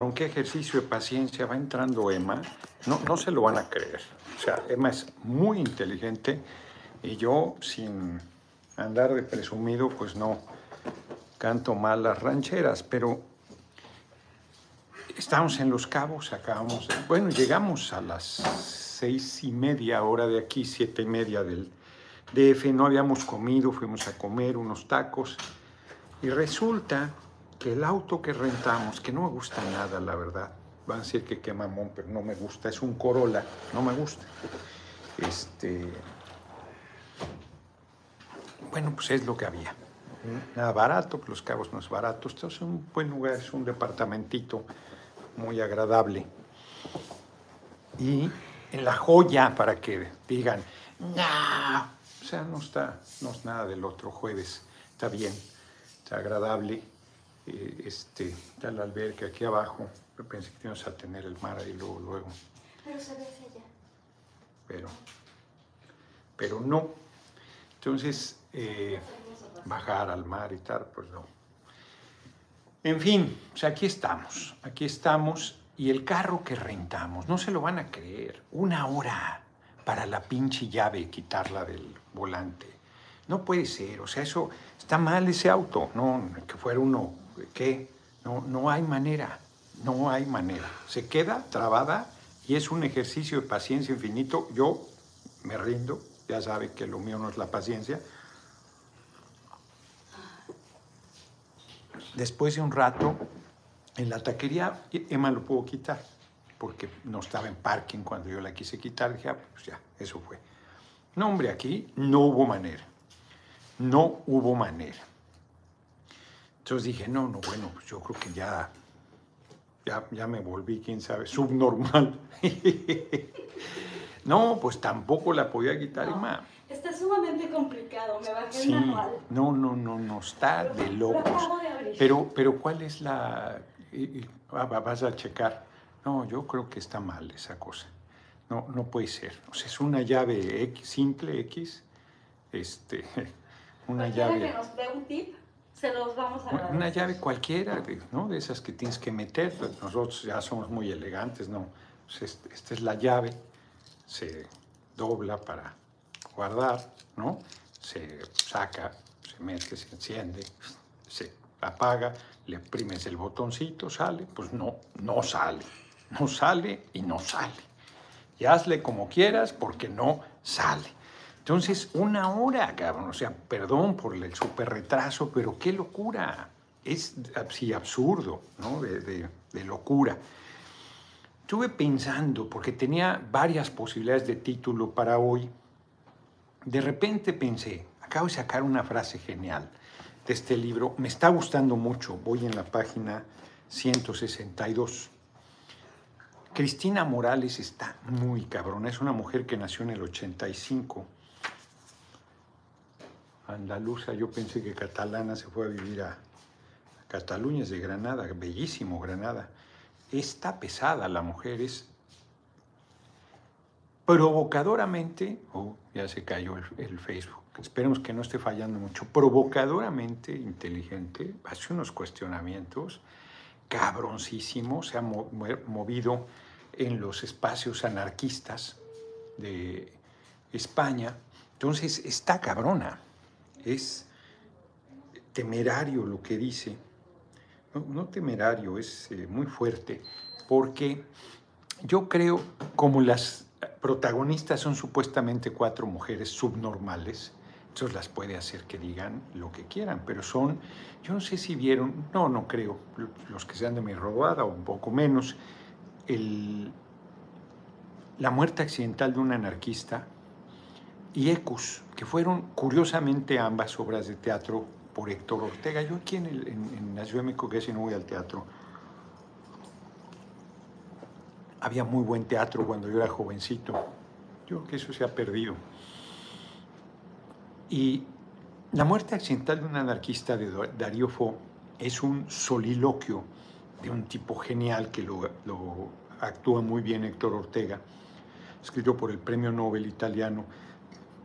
¿Con qué ejercicio de paciencia va entrando Emma? No, no se lo van a creer. O sea, Emma es muy inteligente y yo, sin andar de presumido, pues no canto mal las rancheras, pero estamos en Los Cabos, acabamos, bueno, llegamos a las seis y media hora de aquí, siete y media del DF, no habíamos comido, fuimos a comer unos tacos y resulta que el auto que rentamos, que no me gusta nada, la verdad, van a decir que qué mamón, pero no me gusta, es un Corolla, no me gusta. Este, bueno, pues es lo que había. Nada barato, pues Los Cabos no es barato. Esto es un buen lugar, es un departamentito muy agradable. Y en la joya, para que digan, no, o sea, no está, no es nada del otro jueves, está bien, está agradable. Eh, este, está la alberca aquí abajo. Yo pensé que íbamos a tener el mar ahí luego, luego Pero se ve hacia allá. pero, pero no. Entonces, eh, bajar al mar y tal, pues no. En fin, o sea, aquí estamos, aquí estamos y el carro que rentamos, no se lo van a creer, una hora para la pinche llave quitarla del volante. No puede ser, o sea, eso está mal ese auto, no, que fuera uno, ¿qué? No, no hay manera, no hay manera. Se queda trabada y es un ejercicio de paciencia infinito. Yo me rindo, ya sabe que lo mío no es la paciencia. Después de un rato, en la taquería, Emma lo pudo quitar, porque no estaba en parking cuando yo la quise quitar. Dije, ah, pues ya, eso fue. No, hombre, aquí no hubo manera. No hubo manera. Entonces dije, no, no, bueno, pues yo creo que ya, ya, ya me volví, quién sabe, subnormal. no, pues tampoco la podía quitar, No. Está sumamente complicado. Me bajé Sí, el manual. no, no, no, no, está de Lo locos. acabo de abrir. Pero, pero ¿cuál es la...? ah, va- vas a checar. No, yo creo que está mal esa cosa. No, no puede ser. O sea, es una llave X, simple X, este, una llave... que nos dé un tip, se los vamos a Una- agradecer. Una llave cualquiera, de- ¿no? De esas que tienes que meter. Pues Nosotros ya somos muy elegantes, ¿no? Pues este- esta es la llave, se dobla para guardar, ¿no? Se saca, se mete, se enciende, se apaga, le oprimes el botoncito, sale, pues no, no sale. No sale y no sale. Y hazle como quieras porque no sale. Entonces, una hora, cabrón. O sea, perdón por el súper retraso, pero qué locura. Es así absurdo, ¿no? De, de- de locura. Estuve pensando, porque tenía varias posibilidades de título para hoy. De repente pensé, acabo de sacar una frase genial de este libro. Me está gustando mucho. Voy en la página 162. Cristina Morales está muy cabrona. Es una mujer que nació en el 85. Andaluza, yo pensé que catalana se fue a vivir a, Cataluña, es de Granada, bellísimo Granada. Está pesada la mujer, es provocadoramente, oh, ya se cayó el, el Facebook, esperemos que no esté fallando mucho, provocadoramente inteligente, hace unos cuestionamientos cabroncísimos, se ha movido en los espacios anarquistas de España, entonces está cabrona, es temerario lo que dice, no, temerario, es eh, muy fuerte, porque yo creo, como las protagonistas son supuestamente cuatro mujeres subnormales, entonces las puede hacer que digan lo que quieran, pero son, yo no sé si vieron, no, no creo, los que sean de mi robada o un poco menos, el, la muerte accidental de un anarquista y Ecus, que fueron curiosamente ambas obras de teatro por Héctor Ortega. Yo aquí en, el, en, en la Ciudad de México casi no voy al teatro. Había muy buen teatro cuando yo era jovencito. Yo creo que eso se ha perdido. Y La muerte accidental de un anarquista de Darío Fo es un soliloquio de un tipo genial que lo, lo actúa muy bien Héctor Ortega, escrito por el premio Nobel italiano,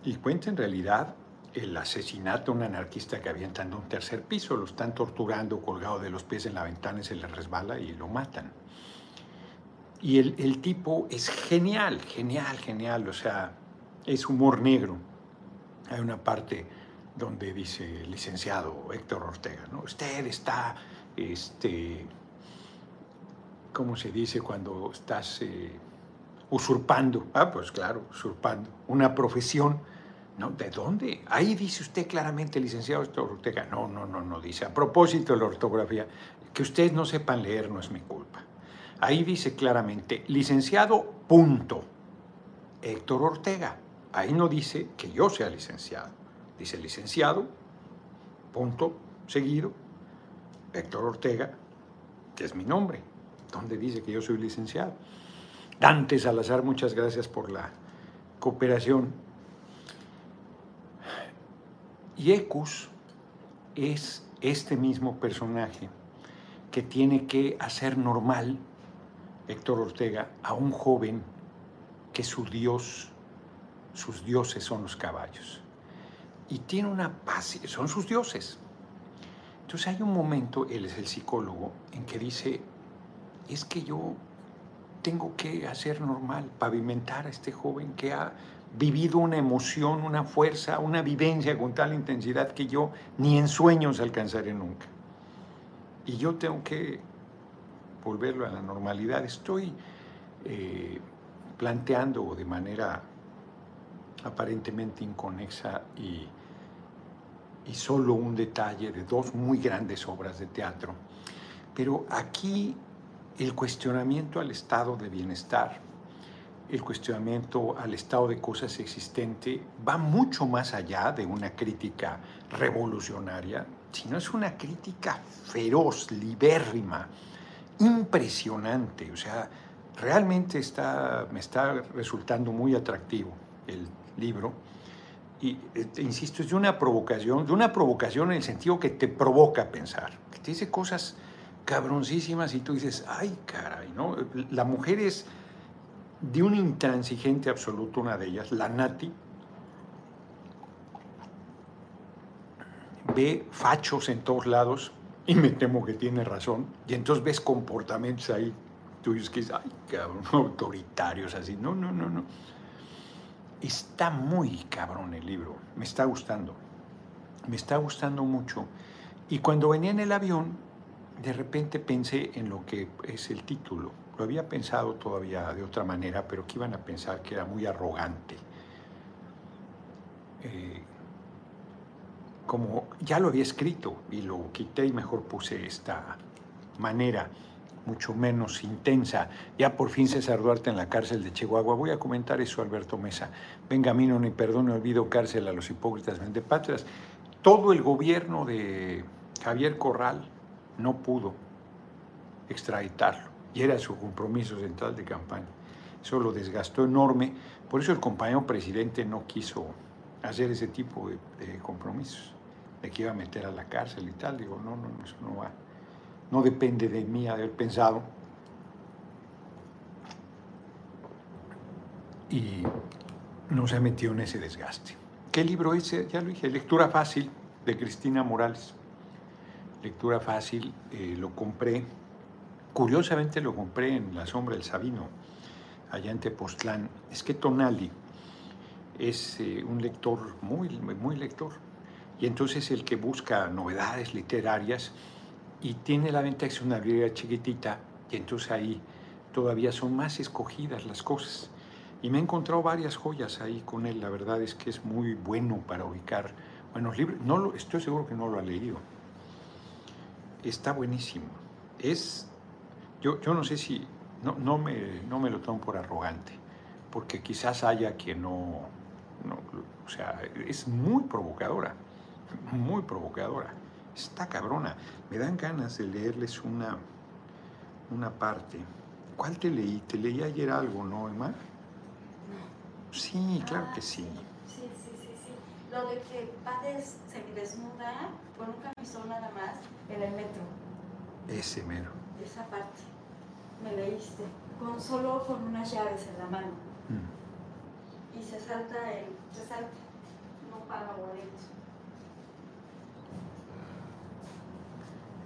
y cuenta en realidad el asesinato de un anarquista que avientan de un tercer piso, lo están torturando colgado de los pies en la ventana y se le resbala y lo matan. Y el, el tipo es genial, genial, genial, o sea, es humor negro. Hay una parte donde dice licenciado Héctor Ortega, ¿no? Usted está, este, ¿cómo se dice cuando estás eh, usurpando? Ah, pues claro, usurpando una profesión. ¿No? ¿De dónde? Ahí dice usted claramente, licenciado Héctor Ortega. No, no, no, no dice. A propósito de la ortografía, que ustedes no sepan leer no es mi culpa. Ahí dice claramente, licenciado, punto. Héctor Ortega. Ahí no dice que yo sea licenciado. Dice licenciado, punto, seguido, Héctor Ortega, que es mi nombre, donde dice que yo soy licenciado. Dante Salazar, muchas gracias por la cooperación. Y Ecus es este mismo personaje que tiene que hacer normal, Héctor Ortega, a un joven que su dios, sus dioses son los caballos y tiene una paz, son sus dioses. Entonces hay un momento, él es el psicólogo, en que dice, es que yo tengo que hacer normal, pavimentar a este joven que ha vivido una emoción, una fuerza, una vivencia con tal intensidad que yo ni en sueños alcanzaré nunca. Y yo tengo que volverlo a la normalidad. Estoy eh, planteando de manera aparentemente inconexa y y solo un detalle de dos muy grandes obras de teatro. Pero aquí el cuestionamiento al estado de bienestar, el cuestionamiento al estado de cosas existente va mucho más allá de una crítica revolucionaria, sino es una crítica feroz, libérrima, impresionante. O sea, realmente está, me está resultando muy atractivo el libro y este, insisto, es de una provocación, de una provocación en el sentido que te provoca a pensar, que te dice cosas cabroncísimas y tú dices, ay caray, ¿no? La mujer es de un intransigente absoluto, una de ellas, la Nati, ve fachos en todos lados y me temo que tiene razón, y entonces ves comportamientos ahí tuyos que dices, ay cabrón, autoritarios así, no, no, no, no Está muy cabrón el libro, me está gustando, me está gustando mucho. Y cuando venía en el avión, de repente pensé en lo que es el título. Lo había pensado todavía de otra manera, pero que iban a pensar que era muy arrogante. Eh, como ya lo había escrito y lo quité y mejor puse esta manera mucho menos intensa. Ya por fin César Duarte en la cárcel de Chihuahua. Voy a comentar eso, Alberto Mesa. Venga, mí no ni perdón, olvido cárcel a los hipócritas patrias. Todo el gobierno de Javier Corral no pudo extraditarlo y era su compromiso central de campaña. Eso lo desgastó enorme. Por eso el compañero presidente no quiso hacer ese tipo de, compromisos, de que iba a meter a la cárcel y tal. Digo, no, no, eso no va no depende de mí haber pensado. Y no se ha metido en ese desgaste. ¿Qué libro es? Ya lo dije, Lectura Fácil de Cristina Morales. Lectura Fácil, eh, lo compré, curiosamente lo compré en La Sombra del Sabino, allá en Tepoztlán. Es que Tonali es eh, un lector, muy, muy lector, y entonces el que busca novedades literarias, y tiene la ventaja que es una librería chiquitita y entonces ahí todavía son más escogidas las cosas. Y me he encontrado varias joyas ahí con él, la verdad es que es muy bueno para ubicar buenos libros. No lo, estoy seguro que no lo ha leído. Está buenísimo. Es, yo, yo no sé si, no, no, me, no me lo tomo por arrogante, porque quizás haya quien no, no, o sea, es muy provocadora, muy provocadora. Está cabrona. Me dan ganas de leerles una, una parte. ¿Cuál te leí? Te leí ayer algo, ¿no, Emma? No. Sí, claro que sí. Sí, sí, sí, sí. Lo de que Pades se desnuda con un camisón nada más en el metro. Ese mero. Esa parte. Me leíste. Con, solo con unas llaves en la mano. Mm. Y se salta el. Se salta. no paga boletos.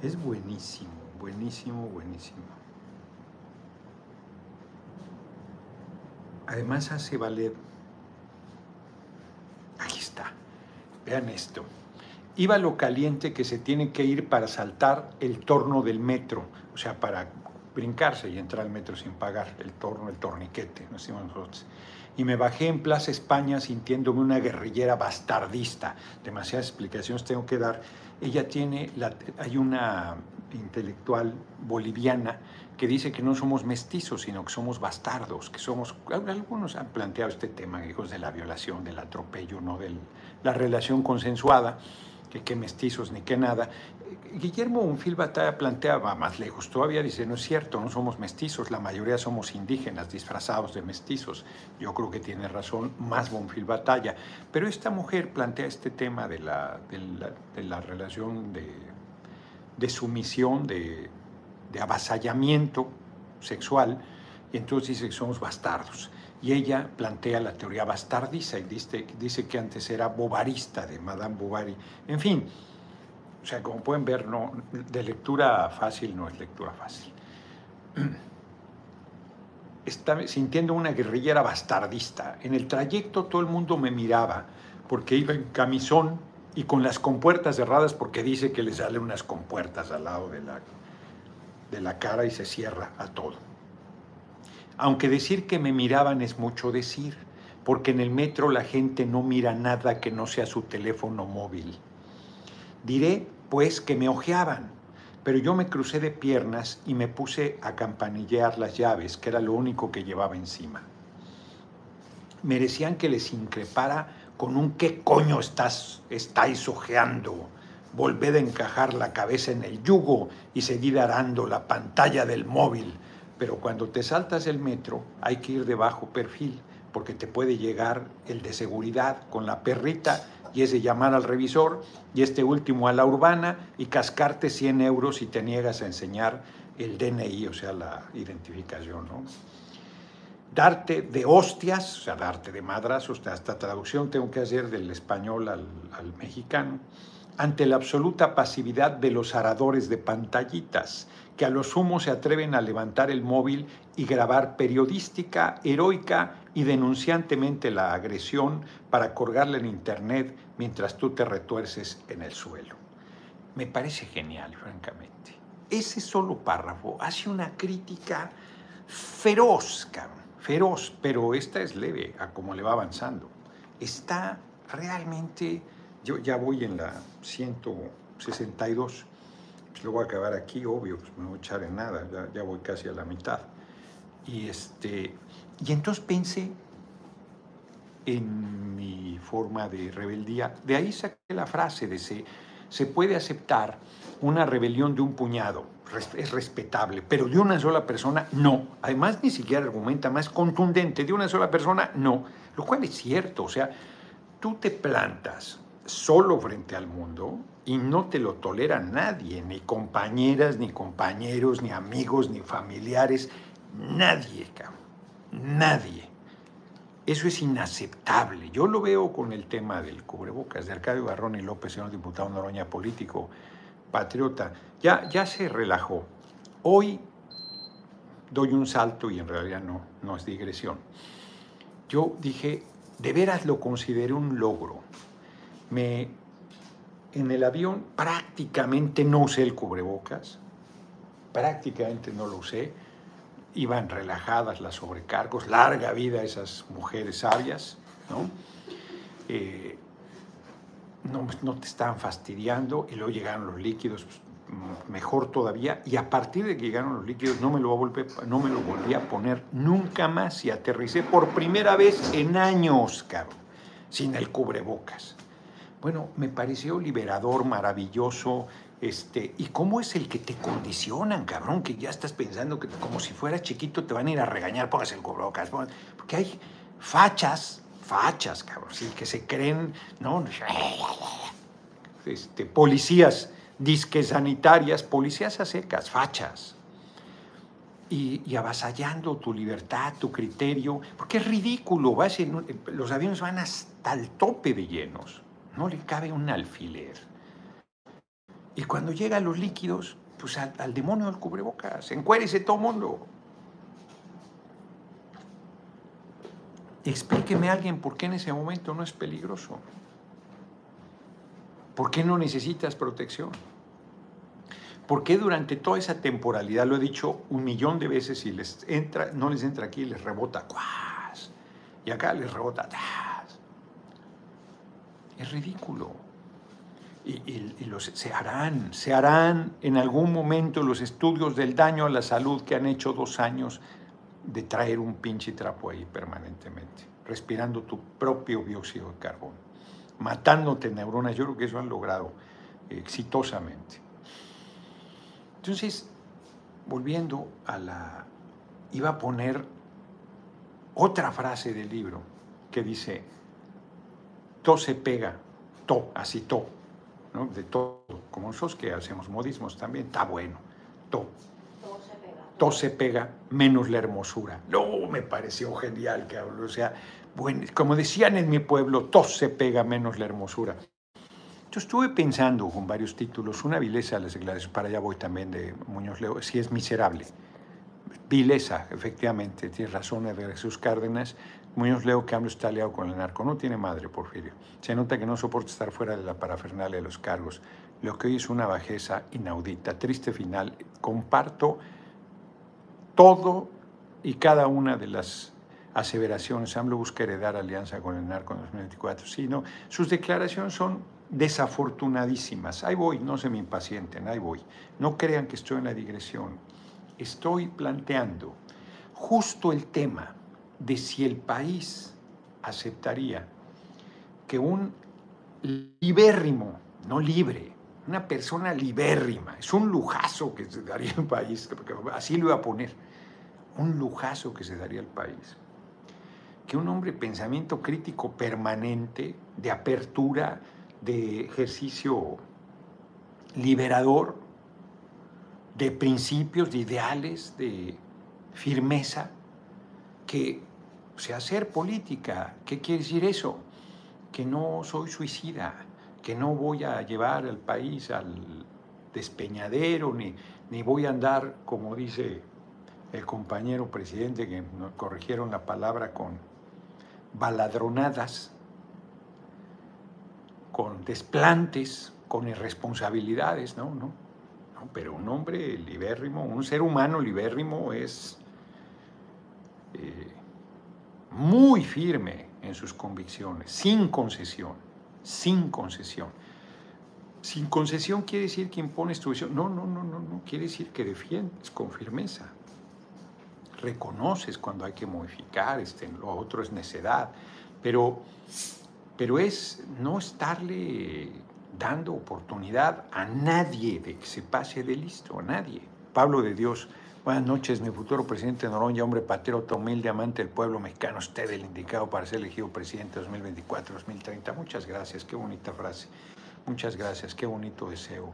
Es buenísimo, buenísimo, buenísimo. Además hace valer... Aquí está. Vean esto. Iba lo caliente que se tiene que ir para saltar el torno del metro, o sea, para brincarse y entrar al metro sin pagar, el torno, el torniquete, no decimos nosotros. Y me bajé en Plaza España sintiéndome una guerrillera bastardista. Demasiadas explicaciones tengo que dar. Ella tiene, la, hay una intelectual boliviana que dice que no somos mestizos, sino que somos bastardos, que somos, algunos han planteado este tema, hijos de la violación, del atropello, no de la relación consensuada que qué mestizos ni qué nada. Guillermo Unfil Batalla planteaba más lejos, todavía dice, no es cierto, no somos mestizos, la mayoría somos indígenas disfrazados de mestizos. Yo creo que tiene razón más Bonfil Batalla. Pero esta mujer plantea este tema de la, de la, relación de, de sumisión, de, de avasallamiento sexual, y entonces dice que somos bastardos y ella plantea la teoría bastardiza y dice, dice que antes era bovarista de Madame Bovary. En fin, o sea, como pueden ver, no, de lectura fácil no es lectura fácil. Estaba sintiendo una guerrillera bastardista. En el trayecto todo el mundo me miraba porque iba en camisón y con las compuertas cerradas porque dice que le salen unas compuertas al lado de la, de la cara y se cierra a todo. Aunque decir que me miraban es mucho decir, porque en el metro la gente no mira nada que no sea su teléfono móvil. Diré, pues, que me ojeaban, pero yo me crucé de piernas y me puse a campanillear las llaves, que era lo único que llevaba encima. Merecían que les increpara con un qué coño estás, estáis ojeando. Volved a encajar la cabeza en el yugo y seguir arando la pantalla del móvil pero cuando te saltas el metro hay que ir de bajo perfil porque te puede llegar el de seguridad con la perrita y es de llamar al revisor y este último a la urbana y cascarte 100 euros si te niegas a enseñar el DNI, o sea, la identificación, ¿no? Darte de hostias, o sea, darte de sea, esta traducción tengo que hacer del español al mexicano, ante la absoluta pasividad de los aradores de pantallitas que a lo sumo se atreven a levantar el móvil y grabar periodística, heroica y denunciantemente la agresión para colgarla en internet mientras tú te retuerces en el suelo. Me parece genial, francamente. Ese solo párrafo hace una crítica feroz, feroz, pero esta es leve a cómo le va avanzando. Está realmente, yo ya voy en la 162 pues lo voy a acabar aquí, obvio, pues me voy a echar en nada, ya, voy casi a la mitad. Y, este, y entonces pensé en mi forma de rebeldía. De ahí saqué la frase de se, se puede aceptar una rebelión de un puñado, es respetable, pero de una sola persona no. Además, ni siquiera argumenta más contundente, de una sola persona no. Lo cual es cierto, o sea, tú te plantas solo frente al mundo y no te lo tolera nadie, ni compañeras, ni compañeros, ni amigos, ni familiares, nadie, cabrón, nadie. Eso es inaceptable. Yo lo veo con el tema del cubrebocas de Arcadio Barrón y López, señor diputado Noroña, político, patriota. Ya, ya se relajó. Hoy doy un salto y en realidad no, no es digresión. Yo dije, de veras lo consideré un logro me, en el avión prácticamente no usé el cubrebocas, prácticamente no lo usé. Iban relajadas las sobrecargos, larga vida esas mujeres sabias, ¿no? Eh, no, te estaban fastidiando y luego llegaron los líquidos, pues, mejor todavía, y a partir de que llegaron los líquidos no me, lo volví, no me lo volví a poner nunca más y aterricé por primera vez en años, cabrón, sin el cubrebocas. Bueno, me pareció liberador, maravilloso. Este, ¿Y cómo es el que te condicionan, cabrón? Que ya estás pensando que como si fuera chiquito te van a ir a regañar, póngase el cubrebocas. Porque hay fachas, fachas, cabrón, sí, que se creen, ¿no? Este, policías disque sanitarias, policías a secas, fachas. Y, y, avasallando tu libertad, tu criterio, porque es ridículo, los aviones van hasta el tope de llenos. No le cabe un alfiler. Y cuando llega los líquidos, pues al, demonio del cubrebocas, encuérese todo mundo. Explíqueme a alguien por qué en ese momento no es peligroso. ¿Por qué no necesitas protección? ¿Por qué durante toda esa temporalidad, lo he dicho un millón de veces, y les entra, no les entra aquí, les rebota, ¡cuas! y acá les rebota, ¡tas! Es ridículo. Y, los, se harán, se harán en algún momento los estudios del daño a la salud que han hecho dos años de traer un pinche trapo ahí permanentemente, respirando tu propio dióxido de carbono, matándote neuronas. Yo creo que eso han logrado exitosamente. Entonces, volviendo a la... iba a poner otra frase del libro que dice, to se pega, to, así to, ¿no? de todo, como nosotros que hacemos modismos también, está bueno, to. To se pega, menos la hermosura. No, me pareció genial que. O sea, bueno, como decían en mi pueblo, to se pega, menos la hermosura. Yo estuve pensando con varios títulos, una vileza, les declaraciones, para allá voy también de Muñoz Leo, si es miserable. Vileza, efectivamente, tiene razón de Jesús Cárdenas. Muñoz Leo que AMLO está aliado con el narco. No tiene madre, Porfirio. Se nota que no soporta estar fuera de la parafernalia de los cargos. Lo que hoy es una bajeza inaudita. Triste final. Comparto todo y cada una de las aseveraciones. AMLO busca heredar alianza con el narco en 2024. Sino sus declaraciones son desafortunadísimas. Ahí voy, no se me impacienten, ahí voy. No crean que estoy en la digresión. Estoy planteando justo el tema de si el país aceptaría que un libérrimo, no libre, una persona libérrima, es un lujazo que se daría el país, así lo iba a poner, un lujazo que se daría el país. Que un hombre pensamiento crítico permanente, de apertura, de ejercicio liberador, de principios, de ideales, de firmeza, que, o sea, hacer política, ¿qué quiere decir eso? Que no soy suicida, que no voy a llevar al país al despeñadero, ni, ni voy a andar, como dice el compañero presidente, que nos corrigieron la palabra con baladronadas, con desplantes, con irresponsabilidades, no, no, pero un hombre libérrimo, un ser humano libérrimo es eh, muy firme en sus convicciones, sin concesión, sin concesión. Sin concesión quiere decir que impones tu visión. No, no, no, no, no. Quiere decir que defiendes con firmeza. Reconoces cuando hay que modificar, este, lo otro es necedad. Pero pero es no estarle dando oportunidad a nadie de que se pase de listo, a nadie. Pablo de Dios, buenas noches, mi futuro presidente Noroña, hombre patriota, humilde, amante del pueblo mexicano, usted el indicado para ser elegido presidente 2024-2030. Muchas gracias, qué bonita frase. Muchas gracias, qué bonito deseo,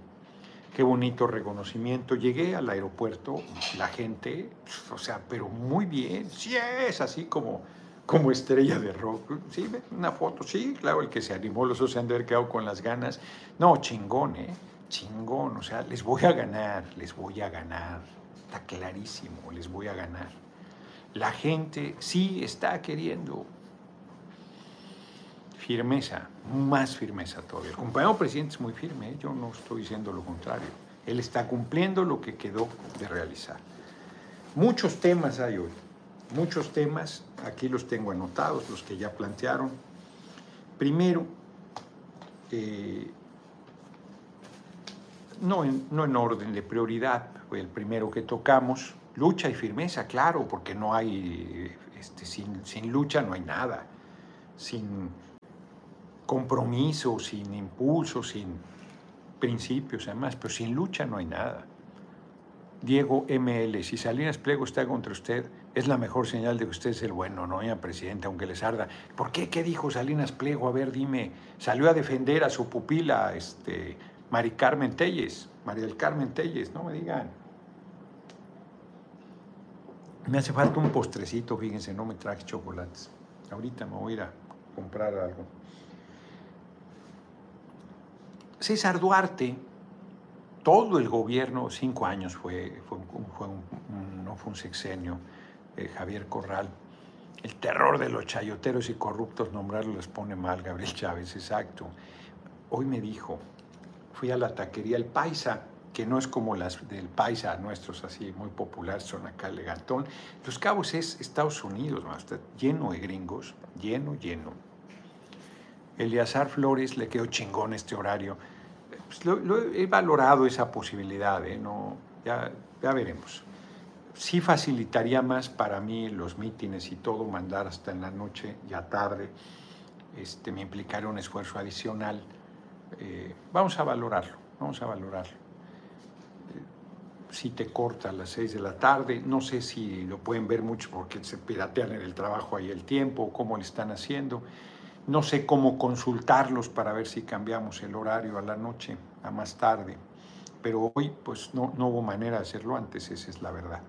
qué bonito reconocimiento. Llegué al aeropuerto, la gente, o sea, pero muy bien, sí es así como como estrella de rock. Sí, una foto, sí, claro, el que se animó, los otros se han de haber quedado con las ganas. No, chingón, ¿eh? Chingón, o sea, les voy a ganar, les voy a ganar. Está clarísimo, les voy a ganar. La gente sí está queriendo firmeza, más firmeza todavía. El compañero presidente es muy firme, ¿eh? yo no estoy diciendo lo contrario. Él está cumpliendo lo que quedó de realizar. Muchos temas hay hoy muchos temas, aquí los tengo anotados, los que ya plantearon. Primero, eh, no, en, no en orden de prioridad, fue el primero que tocamos, lucha y firmeza, claro, porque no hay, este, sin, sin lucha no hay nada, sin compromiso, sin impulso, sin principios, además, pero sin lucha no hay nada. Diego ML, si Salinas Pliego está contra usted, es la mejor señal de que usted es el bueno, ¿no, señor presidente? Aunque les arda. ¿Por qué? ¿Qué dijo Salinas Pliego? A ver, dime. Salió a defender a su pupila, este, Mari Carmen Telles, María del Carmen Telles, no me digan. Me hace falta un postrecito, fíjense, no me traje chocolates. Ahorita me voy a ir a comprar algo. César Duarte, todo el gobierno, cinco años fue, fue, no fue un sexenio, eh, Javier Corral, el terror de los chayoteros y corruptos, nombrarlo les pone mal, Gabriel Chávez, exacto. Hoy me dijo, fui a la taquería El Paisa, que no es como las del Paisa nuestros así muy populares, son acá elegantón. Los Cabos es Estados Unidos, está lleno de gringos, lleno, lleno. Eliazar Flores le quedó chingón este horario. Pues he valorado esa posibilidad, ¿eh? no, ya, ya veremos. Sí facilitaría más para mí los mítines y todo, mandar hasta en la noche, ya tarde. Este, me implicaría un esfuerzo adicional. Eh, vamos a valorarlo, vamos a valorarlo si te corta a las 6 de la tarde. No sé si lo pueden ver mucho porque se piratean en el trabajo ahí el tiempo, cómo le están haciendo. No sé cómo consultarlos para ver si cambiamos el horario a la noche, a más tarde. Pero hoy pues no, no hubo manera de hacerlo antes, esa es la verdad.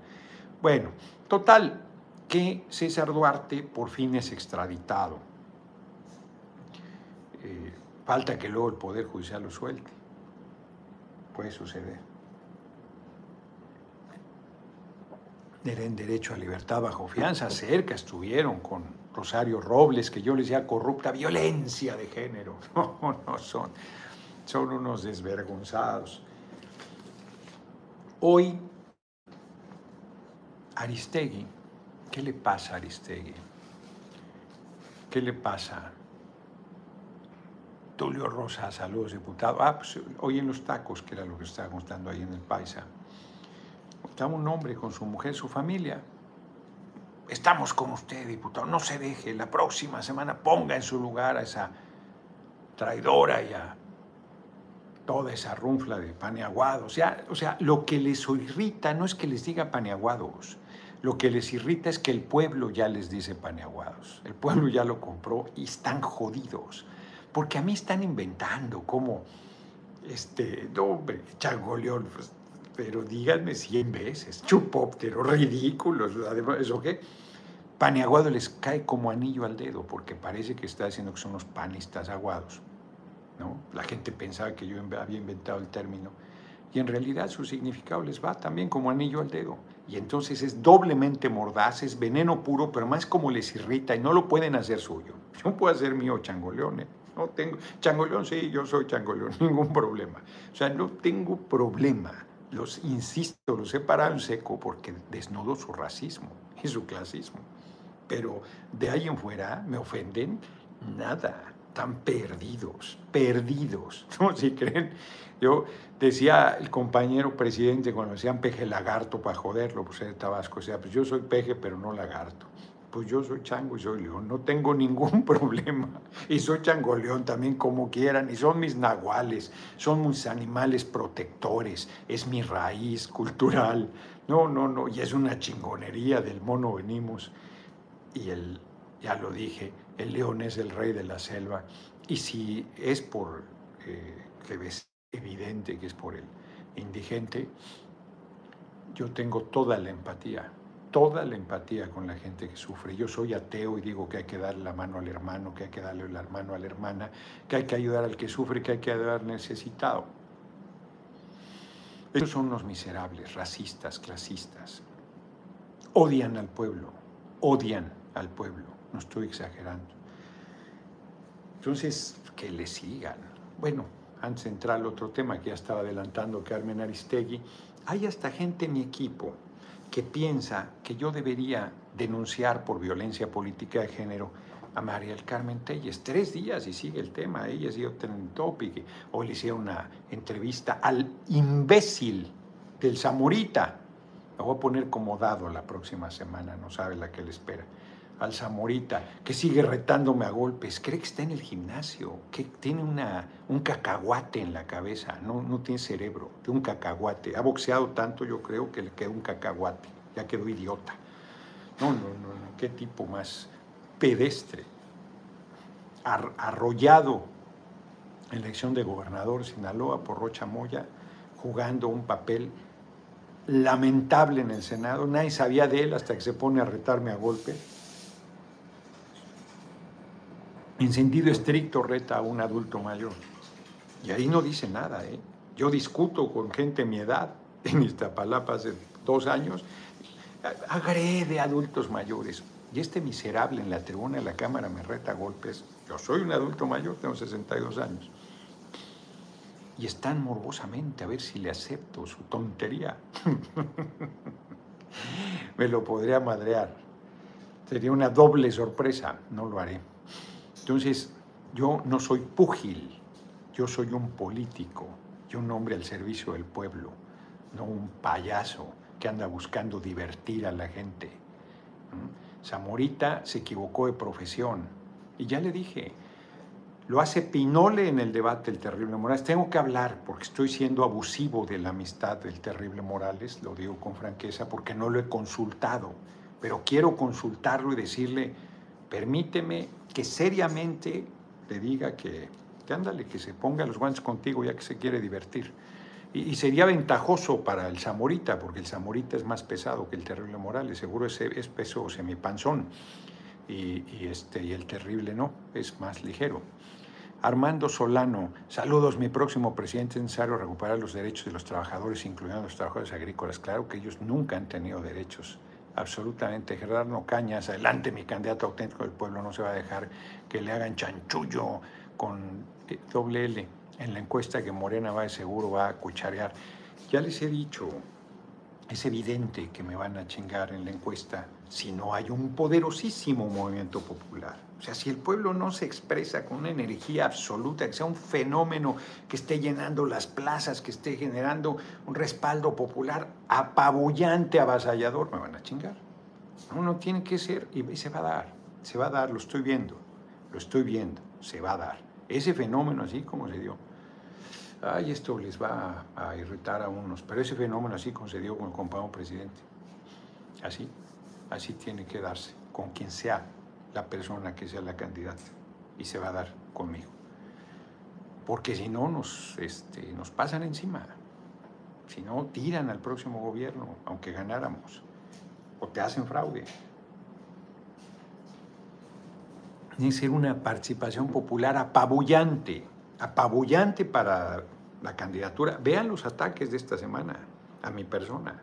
Bueno, total, que César Duarte por fin es extraditado. Eh, falta que luego el Poder Judicial lo suelte. Puede suceder. en derecho a libertad bajo fianza, cerca estuvieron con Rosario Robles, que yo les decía corrupta violencia de género. No, no son, son unos desvergonzados. Hoy, Aristegui, ¿qué le pasa a Aristegui? ¿Qué le pasa? Tulio Rosa, saludos, diputado. Ah, pues hoy en los tacos, que era lo que estaba contando ahí en el Paisa Está un hombre con su mujer, su familia. Estamos con usted, diputado. No se deje. La próxima semana ponga en su lugar a esa traidora y a toda esa runfla de paneaguados. Sea, o sea, lo que les irrita no es que les diga paneaguados. Lo que les irrita es que el pueblo ya les dice paneaguados. El pueblo ya lo compró y están jodidos. Porque a mí están inventando como, este, hombre, Changoleón, pues, pero díganme 100 veces, chupóptero, ridículos, además, ¿eso qué? Paneaguado les cae como anillo al dedo, porque parece que está diciendo que son los panistas aguados. ¿no? La gente pensaba que yo había inventado el término, y en realidad su significado les va también como anillo al dedo. Y entonces es doblemente mordaz, es veneno puro, pero más como les irrita y no lo pueden hacer suyo. Yo puedo hacer mío changoleón, ¿eh? No tengo, changoleón, sí, yo soy changoleón, ningún problema. O sea, no tengo problema los, insisto, los he parado en seco porque desnudo su racismo y su clasismo. Pero de ahí en fuera me ofenden nada, tan perdidos, perdidos. ¿No? Si creen, yo decía el compañero presidente cuando decían peje lagarto para joderlo, pues de Tabasco, o sea, pues yo soy peje pero no lagarto pues yo soy chango y soy león, no tengo ningún problema. Y soy chango león también como quieran, y son mis nahuales, son mis animales protectores, es mi raíz cultural. No, no, no, y es una chingonería, del mono venimos. Y el, ya lo dije, el león es el rey de la selva. Y si es por, eh, que es evidente que es por el indigente, yo tengo toda la empatía toda la empatía con la gente que sufre. Yo soy ateo y digo que hay que darle la mano al hermano, que hay que darle la mano a la hermana, que hay que ayudar al que sufre, que hay que ayudar al necesitado. Ellos son unos miserables, racistas, clasistas. Odian al pueblo, odian al pueblo, no estoy exagerando. Entonces, que le sigan. Bueno, antes de entrar al otro tema que ya estaba adelantando Carmen Aristegui, hay hasta gente en mi equipo que piensa que yo debería denunciar por violencia política de género a María del Carmen Telles. Tres días y sigue el tema. Ella sido trending topic. Hoy le hicieron una entrevista al imbécil del Zamorita. Lo voy a poner como dado la próxima semana, no sabe la que le espera. Al Zamorita, que sigue retándome a golpes. Cree que está en el gimnasio, que tiene una, un cacahuate en la cabeza. No, no tiene cerebro, tiene un cacahuate. Ha boxeado tanto, yo creo, que le quedó un cacahuate ya quedó idiota. No, no, no, qué tipo más pedestre, arrollado en la elección de gobernador de Sinaloa por Rocha Moya, jugando un papel lamentable en el Senado. Nadie sabía de él hasta que se pone a retarme a golpe. En sentido estricto reta a un adulto mayor. Y ahí no dice nada, ¿eh? Yo discuto con gente de mi edad en Iztapalapa hace dos años, agrede a adultos mayores. Y este miserable en la tribuna de la Cámara me reta a golpes. Yo soy un adulto mayor, tengo 62 años. Y están morbosamente a ver si le acepto su tontería. me lo podría madrear. Sería una doble sorpresa, no lo haré. Entonces, yo no soy púgil, yo soy un político, yo un hombre al servicio del pueblo, no un payaso que anda buscando divertir a la gente. Zamorita se equivocó de profesión. Y ya le dije, lo hace Pinole en el debate del terrible Morales. Tengo que hablar porque estoy siendo abusivo de la amistad del terrible Morales, lo digo con franqueza, porque no lo he consultado. Pero quiero consultarlo y decirle, permíteme que seriamente le diga que, que ándale, que se ponga los guantes contigo ya que se quiere divertir. Y, sería ventajoso para el Zamorita, porque el Zamorita es más pesado que el terrible Morales, seguro es, es peso semipanzón, y, este, y el terrible no, es más ligero. Armando Solano, saludos, mi próximo presidente, es necesario recuperar los derechos de los trabajadores, incluyendo los trabajadores agrícolas. Claro que ellos nunca han tenido derechos absolutamente. Gerardo Cañas, adelante mi candidato auténtico del pueblo, no se va a dejar que le hagan chanchullo con eh, doble L en la encuesta que Morena va de seguro va a cucharear. Ya les he dicho, es evidente que me van a chingar en la encuesta si no hay un poderosísimo movimiento popular. O sea, si el pueblo no se expresa con una energía absoluta, que sea un fenómeno que esté llenando las plazas, que esté generando un respaldo popular apabullante, avasallador, me van a chingar. No, no tiene que ser y se va a dar, se va a dar, lo estoy viendo, lo estoy viendo, se va a dar. Ese fenómeno así como se dio. Ay, esto les va a, irritar a unos, pero ese fenómeno así como se dio con el compañero presidente. Así, así tiene que darse, con quien sea la persona que sea la candidata y se va a dar conmigo. Porque si no, nos, este, nos pasan encima. Si no, tiran al próximo gobierno, aunque ganáramos. O te hacen fraude. Tiene que ser una participación popular apabullante, apabullante para la candidatura. Vean los ataques de esta semana a mi persona.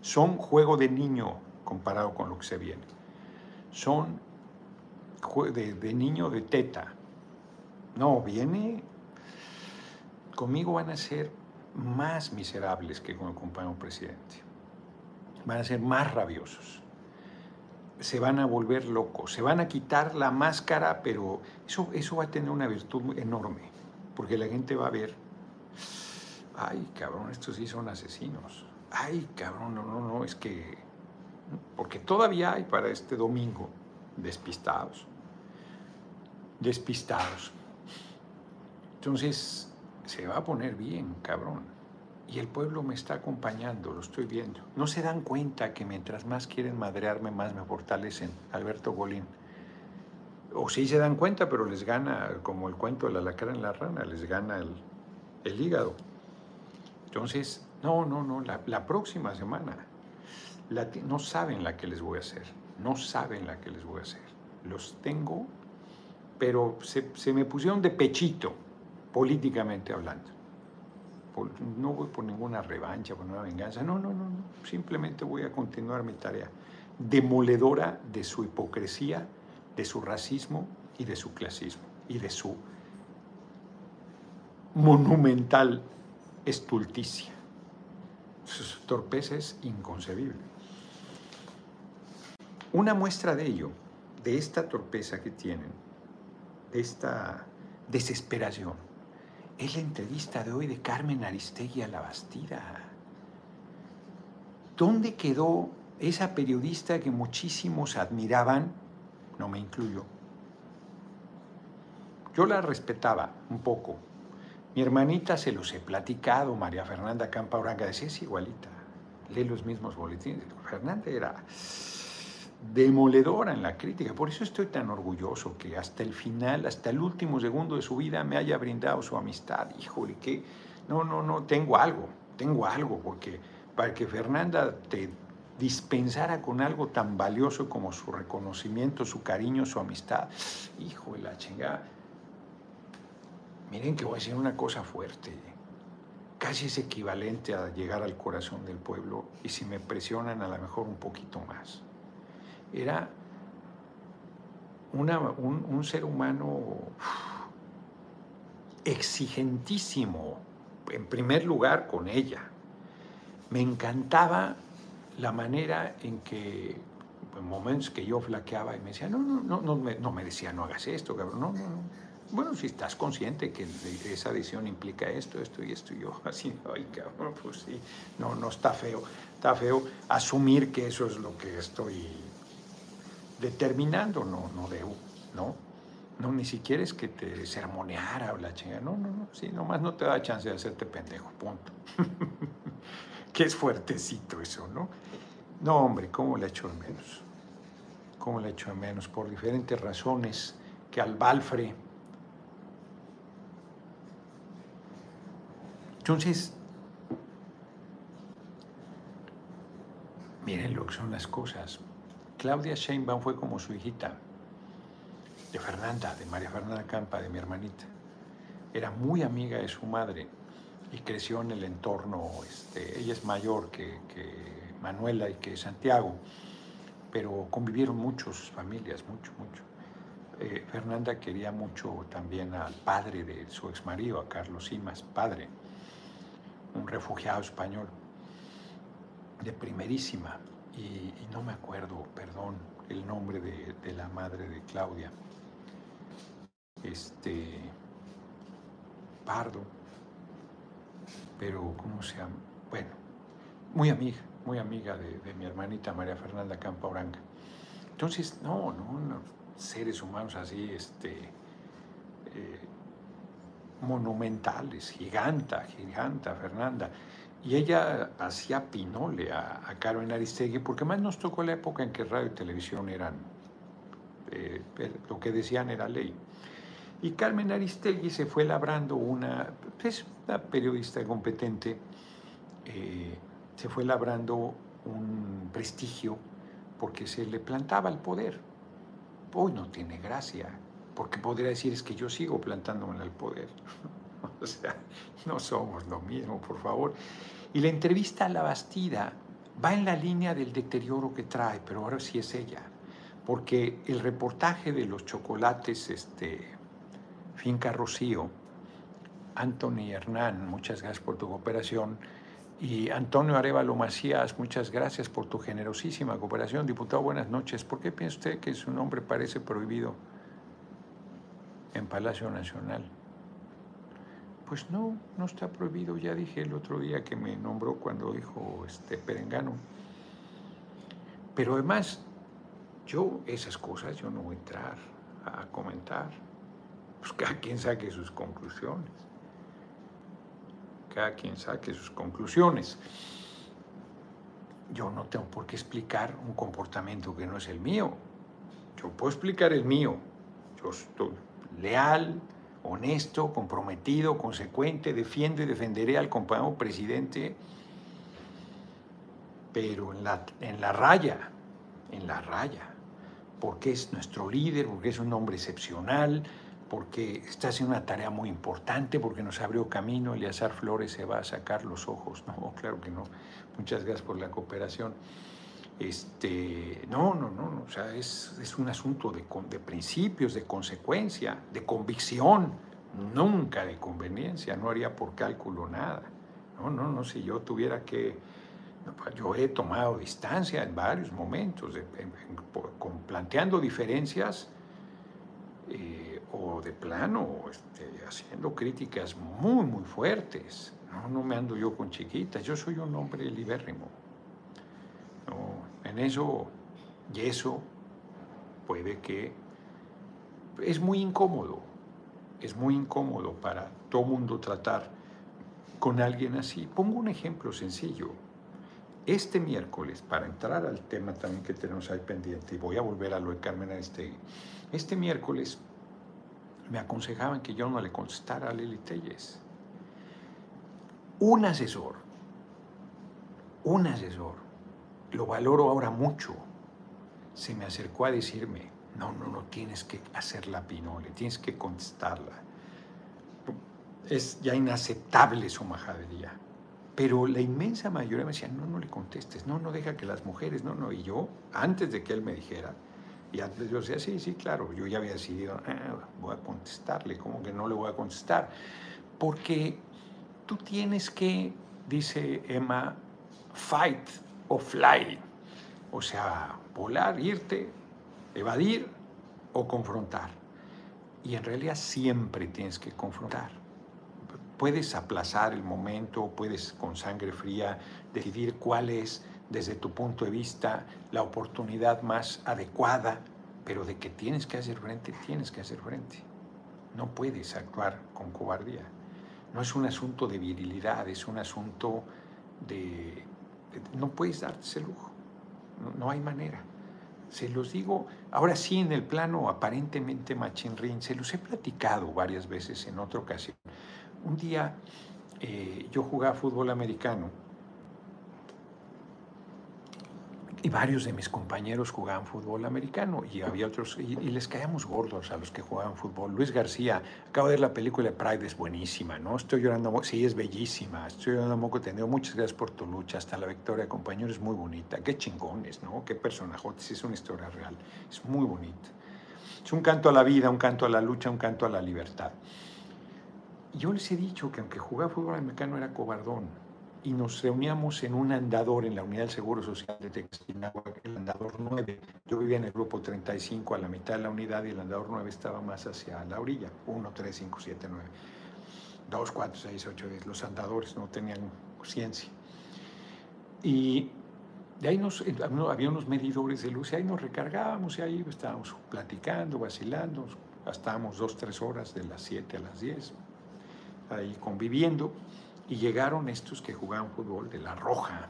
Son juego de niño comparado con lo que se viene. Son de, niño de teta. No, viene, conmigo van a ser más miserables que con el compañero presidente. Van a ser más rabiosos. Se van a volver locos, se van a quitar la máscara, pero eso, eso va a tener una virtud enorme, porque la gente va a ver, ay cabrón, estos sí son asesinos, ay cabrón, no, no, no, es que, porque todavía hay para este domingo despistados, despistados. Entonces, se va a poner bien, cabrón. Y el pueblo me está acompañando, lo estoy viendo. No se dan cuenta que mientras más quieren madrearme, más me fortalecen. Alberto Golín. O sí se dan cuenta, pero les gana, como el cuento de la lacra en la rana, les gana el, el hígado. Entonces, no, no, no, la, la próxima semana no saben la que les voy a hacer, no saben la que les voy a hacer. Los tengo pero se, me pusieron de pechito, políticamente hablando. no voy por ninguna revancha, por ninguna venganza, no, no, no, no, simplemente voy a continuar mi tarea demoledora de su hipocresía, de su racismo y de su clasismo y de su monumental estulticia. Su torpeza es inconcebible. Una muestra de ello, de esta torpeza que tienen, esta desesperación es la entrevista de hoy de Carmen Aristegui a la Bastida. ¿Dónde quedó esa periodista que muchísimos admiraban? No me incluyo. Yo la respetaba un poco. Mi hermanita se los he platicado, María Fernanda Campa Oranga, decía es igualita, lee los mismos boletines. Fernanda era demoledora en la crítica. Por eso estoy tan orgulloso que hasta el final, hasta el último segundo de su vida me haya brindado su amistad. Híjole, que no, no, no, tengo algo, tengo algo, porque para que Fernanda te dispensara con algo tan valioso como su reconocimiento, su cariño, su amistad. Hijo de la chingada. Miren que voy a decir una cosa fuerte. Casi es equivalente a llegar al corazón del pueblo y si me presionan a lo mejor un poquito más. Era un, ser humano exigentísimo, en primer lugar con ella. Me encantaba la manera en que, en momentos que yo flaqueaba y me decía, no, no, no, no me, no me decía, no hagas esto, cabrón, no, no, no. Bueno, si estás consciente que esa decisión implica esto, esto y esto, y yo así, ay, cabrón, pues sí, no, no está feo, está feo asumir que eso es lo que estoy determinando, no, no debo, ¿no? No, ni siquiera es que te sermoneara o la chinga, no, no, no, sí, nomás no te da chance de hacerte pendejo, punto. que es fuertecito eso, ¿no? No, hombre, ¿cómo le echo de menos? ¿Cómo le echo de menos? Por diferentes razones que al Balfre. Entonces, miren lo que son las cosas. Claudia Sheinbaum fue como su hijita, de Fernanda, de María Fernanda Campa, de mi hermanita. Era muy amiga de su madre y creció en el entorno, este, ella es mayor que, Manuela y que Santiago, pero convivieron mucho sus familias, mucho, mucho. Eh, Fernanda quería mucho también al padre de su exmarido, a Carlos Simas, padre, un refugiado español de primerísima y, no me acuerdo, perdón, el nombre de, la madre de Claudia. Este, Pardo, pero ¿cómo se llama? Bueno, muy amiga, muy amiga de, mi hermanita María Fernanda Campa Oranga. Entonces, no, no, seres humanos así, este, eh, monumentales, giganta, giganta Fernanda. Y ella hacía pinole a, Carmen Aristegui, porque más nos tocó la época en que radio y televisión eran, eh, lo que decían era ley. Y Carmen Aristegui se fue labrando una, pues, una periodista competente, eh, se fue labrando un prestigio porque se le plantaba el poder. Hoy no tiene gracia, porque podría decir es que yo sigo plantándome el poder. O sea, no somos lo mismo, por favor. Y la entrevista a la Bastida va en la línea del deterioro que trae, pero ahora sí es ella. Porque el reportaje de los chocolates, este, Finca Rocío, Anthony Hernán, muchas gracias por tu cooperación. Y Antonio Arevalo Macías, muchas gracias por tu generosísima cooperación. Diputado, buenas noches. ¿Por qué piensa usted que su nombre parece prohibido en Palacio Nacional? Pues no, no está prohibido. Ya dije el otro día que me nombró cuando dijo este Perengano. Pero además, yo esas cosas yo no voy a entrar a comentar. Pues cada quien saque sus conclusiones. Cada quien saque sus conclusiones. Yo no tengo por qué explicar un comportamiento que no es el mío. Yo puedo explicar el mío. Yo estoy leal, honesto, comprometido, consecuente, defiendo y defenderé al compañero presidente, pero en la, en la raya, en la raya, porque es nuestro líder, porque es un hombre excepcional, porque está haciendo una tarea muy importante, porque nos abrió camino, Eliazar Flores se va a sacar los ojos. No, claro que no. Muchas gracias por la cooperación. Este, no, no, no, o sea, es, es un asunto de, de, principios, de consecuencia, de convicción, nunca de conveniencia, no haría por cálculo nada. No, no, no, si yo tuviera que, yo he tomado distancia en varios momentos, con, planteando diferencias eh, o de plano este, haciendo críticas muy, muy fuertes. No, no me ando yo con chiquitas, yo soy un hombre libérrimo. En eso, y eso puede que es muy incómodo, es muy incómodo para todo mundo tratar con alguien así. Pongo un ejemplo sencillo. Este miércoles, para entrar al tema también que tenemos ahí pendiente, y voy a volver a lo de Carmen Aristegui, este miércoles me aconsejaban que yo no le contestara a Lili Telles. Un asesor, un asesor lo valoro ahora mucho, se me acercó a decirme, no, no, no tienes que hacer la pinole, tienes que contestarla. Es ya inaceptable su majadería. Pero la inmensa mayoría me decía, no, no le contestes, no, no deja que las mujeres, no, no. Y yo, antes de que él me dijera, y antes yo decía, sí, sí, claro, yo ya había decidido, ah, voy a contestarle, ¿cómo que no le voy a contestar? Porque tú tienes que, dice Emma, fight o fly, o sea, volar, irte, evadir o confrontar. Y en realidad siempre tienes que confrontar. Puedes aplazar el momento, puedes con sangre fría decidir cuál es, desde tu punto de vista, la oportunidad más adecuada, pero de que tienes que hacer frente, tienes que hacer frente. No puedes actuar con cobardía. No es un asunto de virilidad, es un asunto de... no puedes darte ese lujo. No, hay manera. Se los digo, ahora sí en el plano aparentemente machinrín, se los he platicado varias veces en otra ocasión. Un día eh, yo jugaba fútbol americano y varios de mis compañeros jugaban fútbol americano y había otros, y, les caíamos gordos a los que jugaban fútbol. Luis García, acabo de ver la película Pride, es buenísima, ¿no? Estoy llorando, sí, es bellísima, estoy llorando moco tendido. Muchas gracias por tu lucha, hasta la victoria, compañero, es muy bonita. Qué chingones, ¿no? Qué personajotes, es una historia real, es muy bonita. Es un canto a la vida, un canto a la lucha, un canto a la libertad. Yo les he dicho que aunque jugaba fútbol americano era cobardón, y nos reuníamos en un andador en la Unidad del Seguro Social de Texquinagua, el andador 9. Yo vivía en el grupo 35 a la mitad de la unidad y el andador 9 estaba más hacia la orilla. 1, 3, 5, 7, 9. 2, 4, 6, 8, 10. Los andadores no tenían ciencia. Y de ahí nos, eh, había unos medidores de luz y ahí nos recargábamos y ahí estábamos platicando, vacilando. Estábamos 2, 3 horas de las 7 a las 10 ahí conviviendo. Y llegaron estos que jugaban fútbol de la Roja.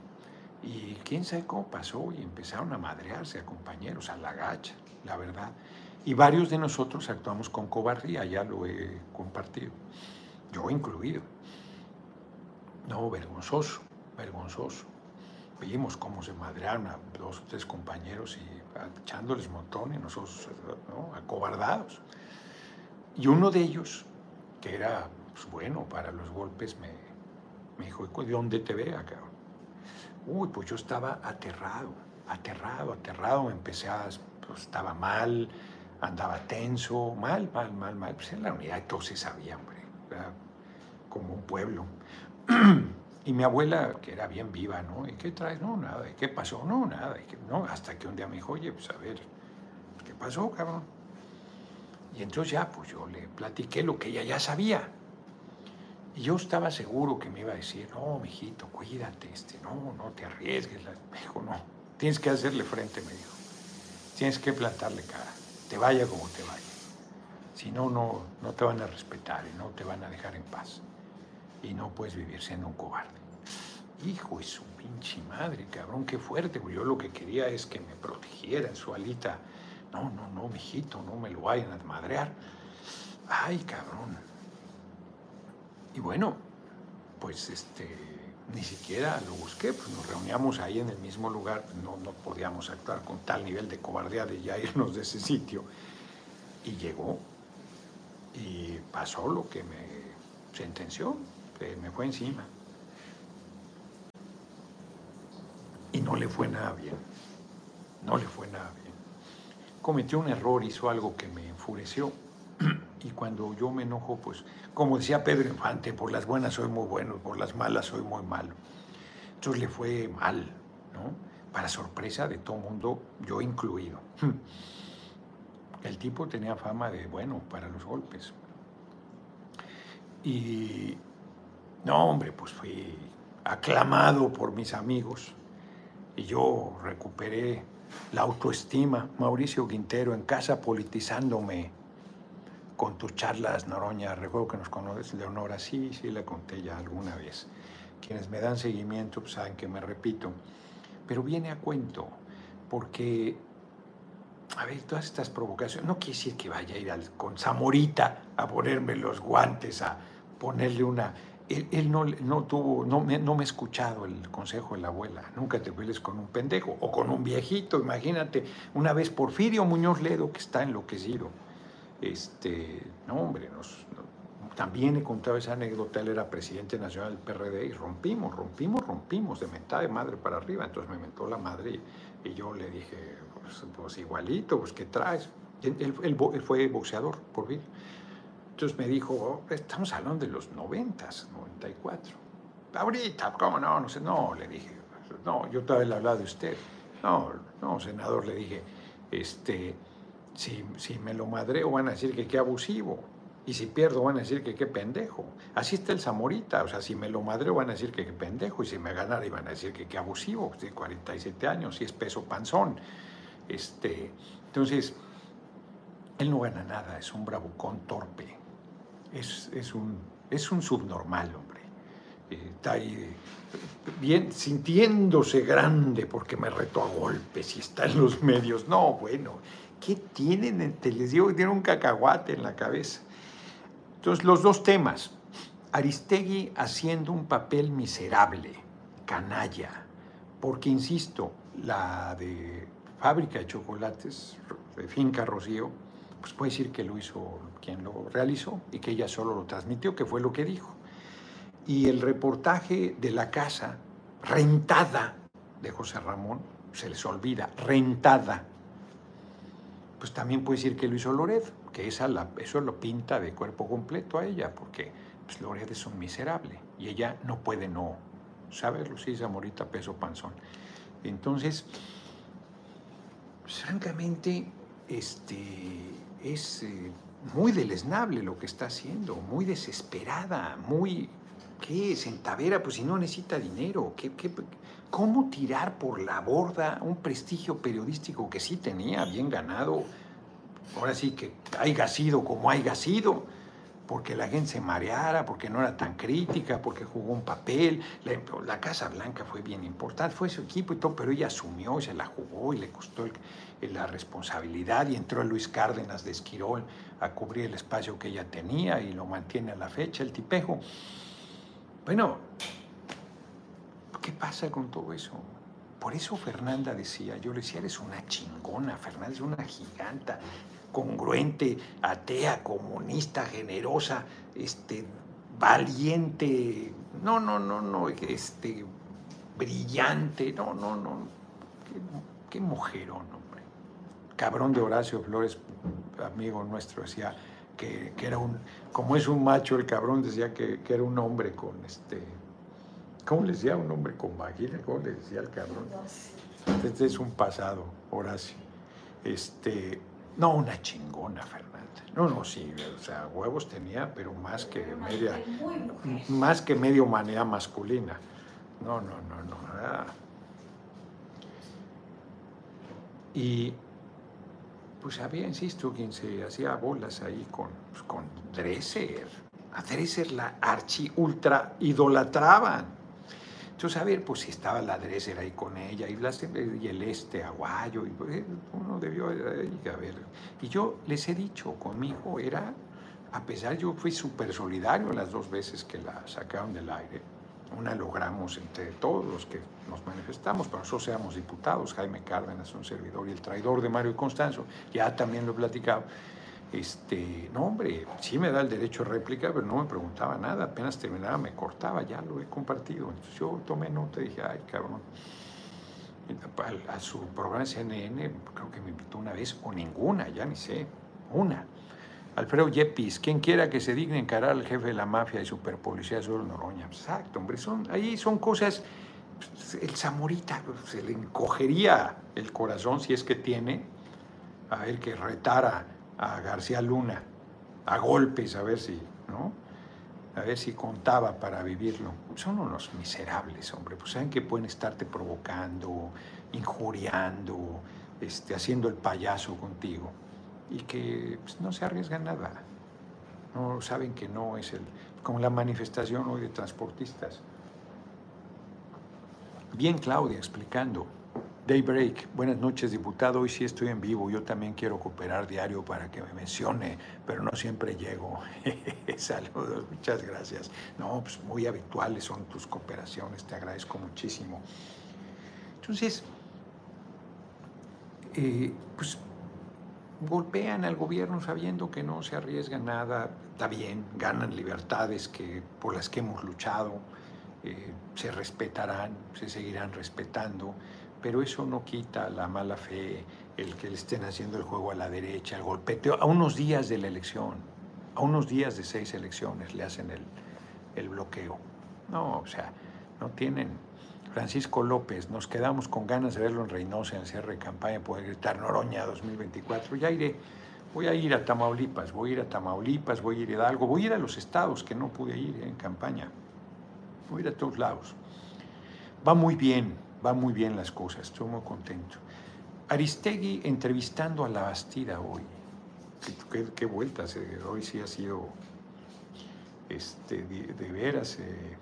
Y quién sabe cómo pasó y empezaron a madrearse a compañeros, a la gacha, la verdad. Y varios de nosotros actuamos con cobardía, ya lo he compartido, yo incluido. No, vergonzoso, vergonzoso. Vimos cómo se madrearon a dos o tres compañeros y echándoles montón y nosotros ¿no? acobardados. Y uno de ellos, que era pues, bueno para los golpes, me, me dijo, ¿de dónde te vea, cabrón? Uy, pues yo estaba aterrado, aterrado, aterrado. Me empecé a, pues estaba mal, andaba tenso, mal, mal, mal, mal. Pues en la unidad todos se sabía, hombre, como un pueblo. Y mi abuela, que era bien viva, ¿no? ¿Y qué traes? No, nada. ¿Y qué pasó? No, nada. no? Hasta que un día me dijo, oye, pues a ver, ¿qué pasó, cabrón? Y entonces ya, pues yo le platiqué lo que ella ya sabía. Y yo estaba seguro que me iba a decir, no, mijito, cuídate, este, no, no te arriesgues. Me dijo, no, tienes que hacerle frente, me dijo. Tienes que plantarle cara, te vaya como te vaya. Si no, no, no te van a respetar y no te van a dejar en paz. Y no puedes vivir siendo un cobarde. Hijo de su pinche madre, cabrón, qué fuerte. Yo lo que quería es que me protegiera su alita. No, no, no, mijito, no me lo vayan a madrear. Ay, cabrón. Y bueno, pues este, ni siquiera lo busqué, pues nos reuníamos ahí en el mismo lugar, no, no podíamos actuar con tal nivel de cobardía de ya irnos de ese sitio. Y llegó y pasó lo que me sentenció, me fue encima. Y no le fue nada bien, no le fue nada bien. Cometió un error, hizo algo que me enfureció y cuando yo me enojo, pues, como decía Pedro Infante, por las buenas soy muy bueno, por las malas soy muy malo. Entonces le fue mal, ¿no? Para sorpresa de todo mundo, yo incluido. El tipo tenía fama de bueno para los golpes. Y, no, hombre, pues fui aclamado por mis amigos y yo recuperé la autoestima. Mauricio Quintero en casa politizándome con tus charlas, Noroña, recuerdo que nos conoces, Leonora, sí, sí, la conté ya alguna vez. Quienes me dan seguimiento pues, saben que me repito, pero viene a cuento, porque, a ver, todas estas provocaciones, no quiere decir que vaya a ir con Zamorita a ponerme los guantes, a ponerle una él, no, no, tuvo, no me, no me ha escuchado el consejo de la abuela. Nunca te pelees con un pendejo o con un viejito. Imagínate, una vez Porfirio Muñoz Ledo, que está enloquecido. Este, no, hombre, nos, también he contado esa anécdota. Él era presidente nacional del PRD y rompimos, rompimos, rompimos de mitad de madre para arriba. Entonces me mentó la madre y, yo le dije, pues, pues, igualito, pues ¿qué traes? Él, él, fue boxeador, por vida. Entonces me dijo, oh, estamos hablando de los 90, 94. Ahorita, ¿cómo no? No sé, no, le dije, no, yo todavía le hablaba de usted. No, no, senador, le dije, este, si, si me lo madreo van a decir que qué abusivo. Y si pierdo van a decir que qué pendejo. Así está el Zamorita, o sea, si me lo madreo van a decir que qué pendejo. Y si me ganara iban a decir que qué abusivo. De 47 años y es peso panzón. Este, entonces, él no gana nada, es un bravucón torpe es, un, es un subnormal, hombre. Eh, está ahí bien, sintiéndose grande porque me reto a golpes y está en los medios. No, bueno, ¿qué tienen? Les digo que tienen un cacahuate en la cabeza. Entonces, los dos temas. Aristegui haciendo un papel miserable, canalla, porque, insisto, la de fábrica de chocolates, de Finca Rocío, pues puede decir que lo hizo quien lo realizó y que ella solo lo transmitió, que fue lo que dijo. Y el reportaje de la casa rentada de José Ramón, se les olvida, rentada, pues también puede decir que lo hizo Lored, que esa eso lo pinta de cuerpo completo a ella, porque pues, Lored es un miserable y ella no puede no saberlo, sí, esa morita peso panzón. Entonces, francamente, este, es eh, muy deleznable lo que está haciendo, muy desesperada, muy... ¿Qué es? En Tavera, pues si no necesita dinero. ¿qué, cómo tirar por la borda un prestigio periodístico que sí tenía bien ganado? Ahora sí que haya sido como haya sido porque la gente se mareara, porque no era tan crítica, porque jugó un papel. La, Casa Blanca fue bien importante, fue su equipo y todo, pero ella asumió y se la jugó y le costó la responsabilidad y entró Luis Cárdenas de Esquirol a cubrir el espacio que ella tenía y lo mantiene a la fecha, el tipejo. Bueno, ¿qué pasa con todo eso? Por eso Fernanda decía, yo le decía, eres una chingona, Fernanda es una giganta, congruente, atea, comunista, generosa, este, valiente, no, no, no, no, este, brillante, no, no, no, qué, mujerón, hombre. Cabrón de Horacio Flores, amigo nuestro, decía que, era un, como es un macho, el cabrón decía que, era un hombre con este, ¿cómo le decía? Un hombre con vagina, ¿cómo le decía al cabrón? Este es un pasado, Horacio. Este, no, una chingona, Fernanda. No, no, sí, o sea, huevos tenía, pero más que media, más que medio manera masculina. No, no, no, no. Y pues había, insisto, quien se hacía bolas ahí con, pues, con Dresser. A Dresser la archi ultra idolatraban. Entonces, a ver, pues si estaba la Dresser ahí con ella y, el este aguayo, y pues, uno debió ver. Y yo les he dicho, conmigo era, a pesar, yo fui súper solidario las dos veces que la sacaron del aire. Una logramos entre todos los que nos manifestamos, pero nosotros seamos diputados, Jaime Cárdenas, un servidor, y el traidor de Mario Constanzo, ya también lo he platicado este, no, hombre, sí me da el derecho a réplica, pero no me preguntaba nada. Apenas terminaba, me cortaba, ya lo he compartido. Entonces yo tomé nota y dije, ay, cabrón. A, su programa CNN, creo que me invitó una vez, o ninguna, ya ni sé, una. Alfredo Yepis, quien quiera que se digne encarar al jefe de la mafia y superpolicía Sur Noroña. Exacto, hombre, son, ahí son cosas. El Zamorita se le encogería el corazón si es que tiene, a ver que retara a García Luna a golpes, a ver si, ¿no? A ver si contaba para vivirlo. Son unos miserables, hombre. Pues saben que pueden estarte provocando, injuriando, este, haciendo el payaso contigo y que pues, no se arriesgan nada. No saben que no es el. como la manifestación hoy de transportistas. Bien, Claudia, explicando. Daybreak, buenas noches diputado, hoy sí estoy en vivo, yo también quiero cooperar diario para que me mencione, pero no siempre llego. Saludos, muchas gracias. No, pues muy habituales son tus cooperaciones, te agradezco muchísimo. Entonces, eh, pues golpean al gobierno sabiendo que no se arriesga nada, está bien, ganan libertades que, por las que hemos luchado, eh, se respetarán, se seguirán respetando pero eso no quita la mala fe, el que le estén haciendo el juego a la derecha, el golpeteo, a unos días de la elección, a unos días de seis elecciones le hacen el, el bloqueo. No, o sea, no tienen. Francisco López, nos quedamos con ganas de verlo en Reynosa en el cierre de campaña, poder gritar Noroña 2024. Ya iré, voy a ir a Tamaulipas, voy a ir a Tamaulipas, voy a ir a Hidalgo, voy a ir a los estados que no pude ir en campaña. Voy a ir a todos lados. Va muy bien, va muy bien las cosas, estoy muy contento. Aristegui entrevistando a la Bastida hoy. Qué, qué, vueltas, eh, hoy sí ha sido este, de, veras, eh,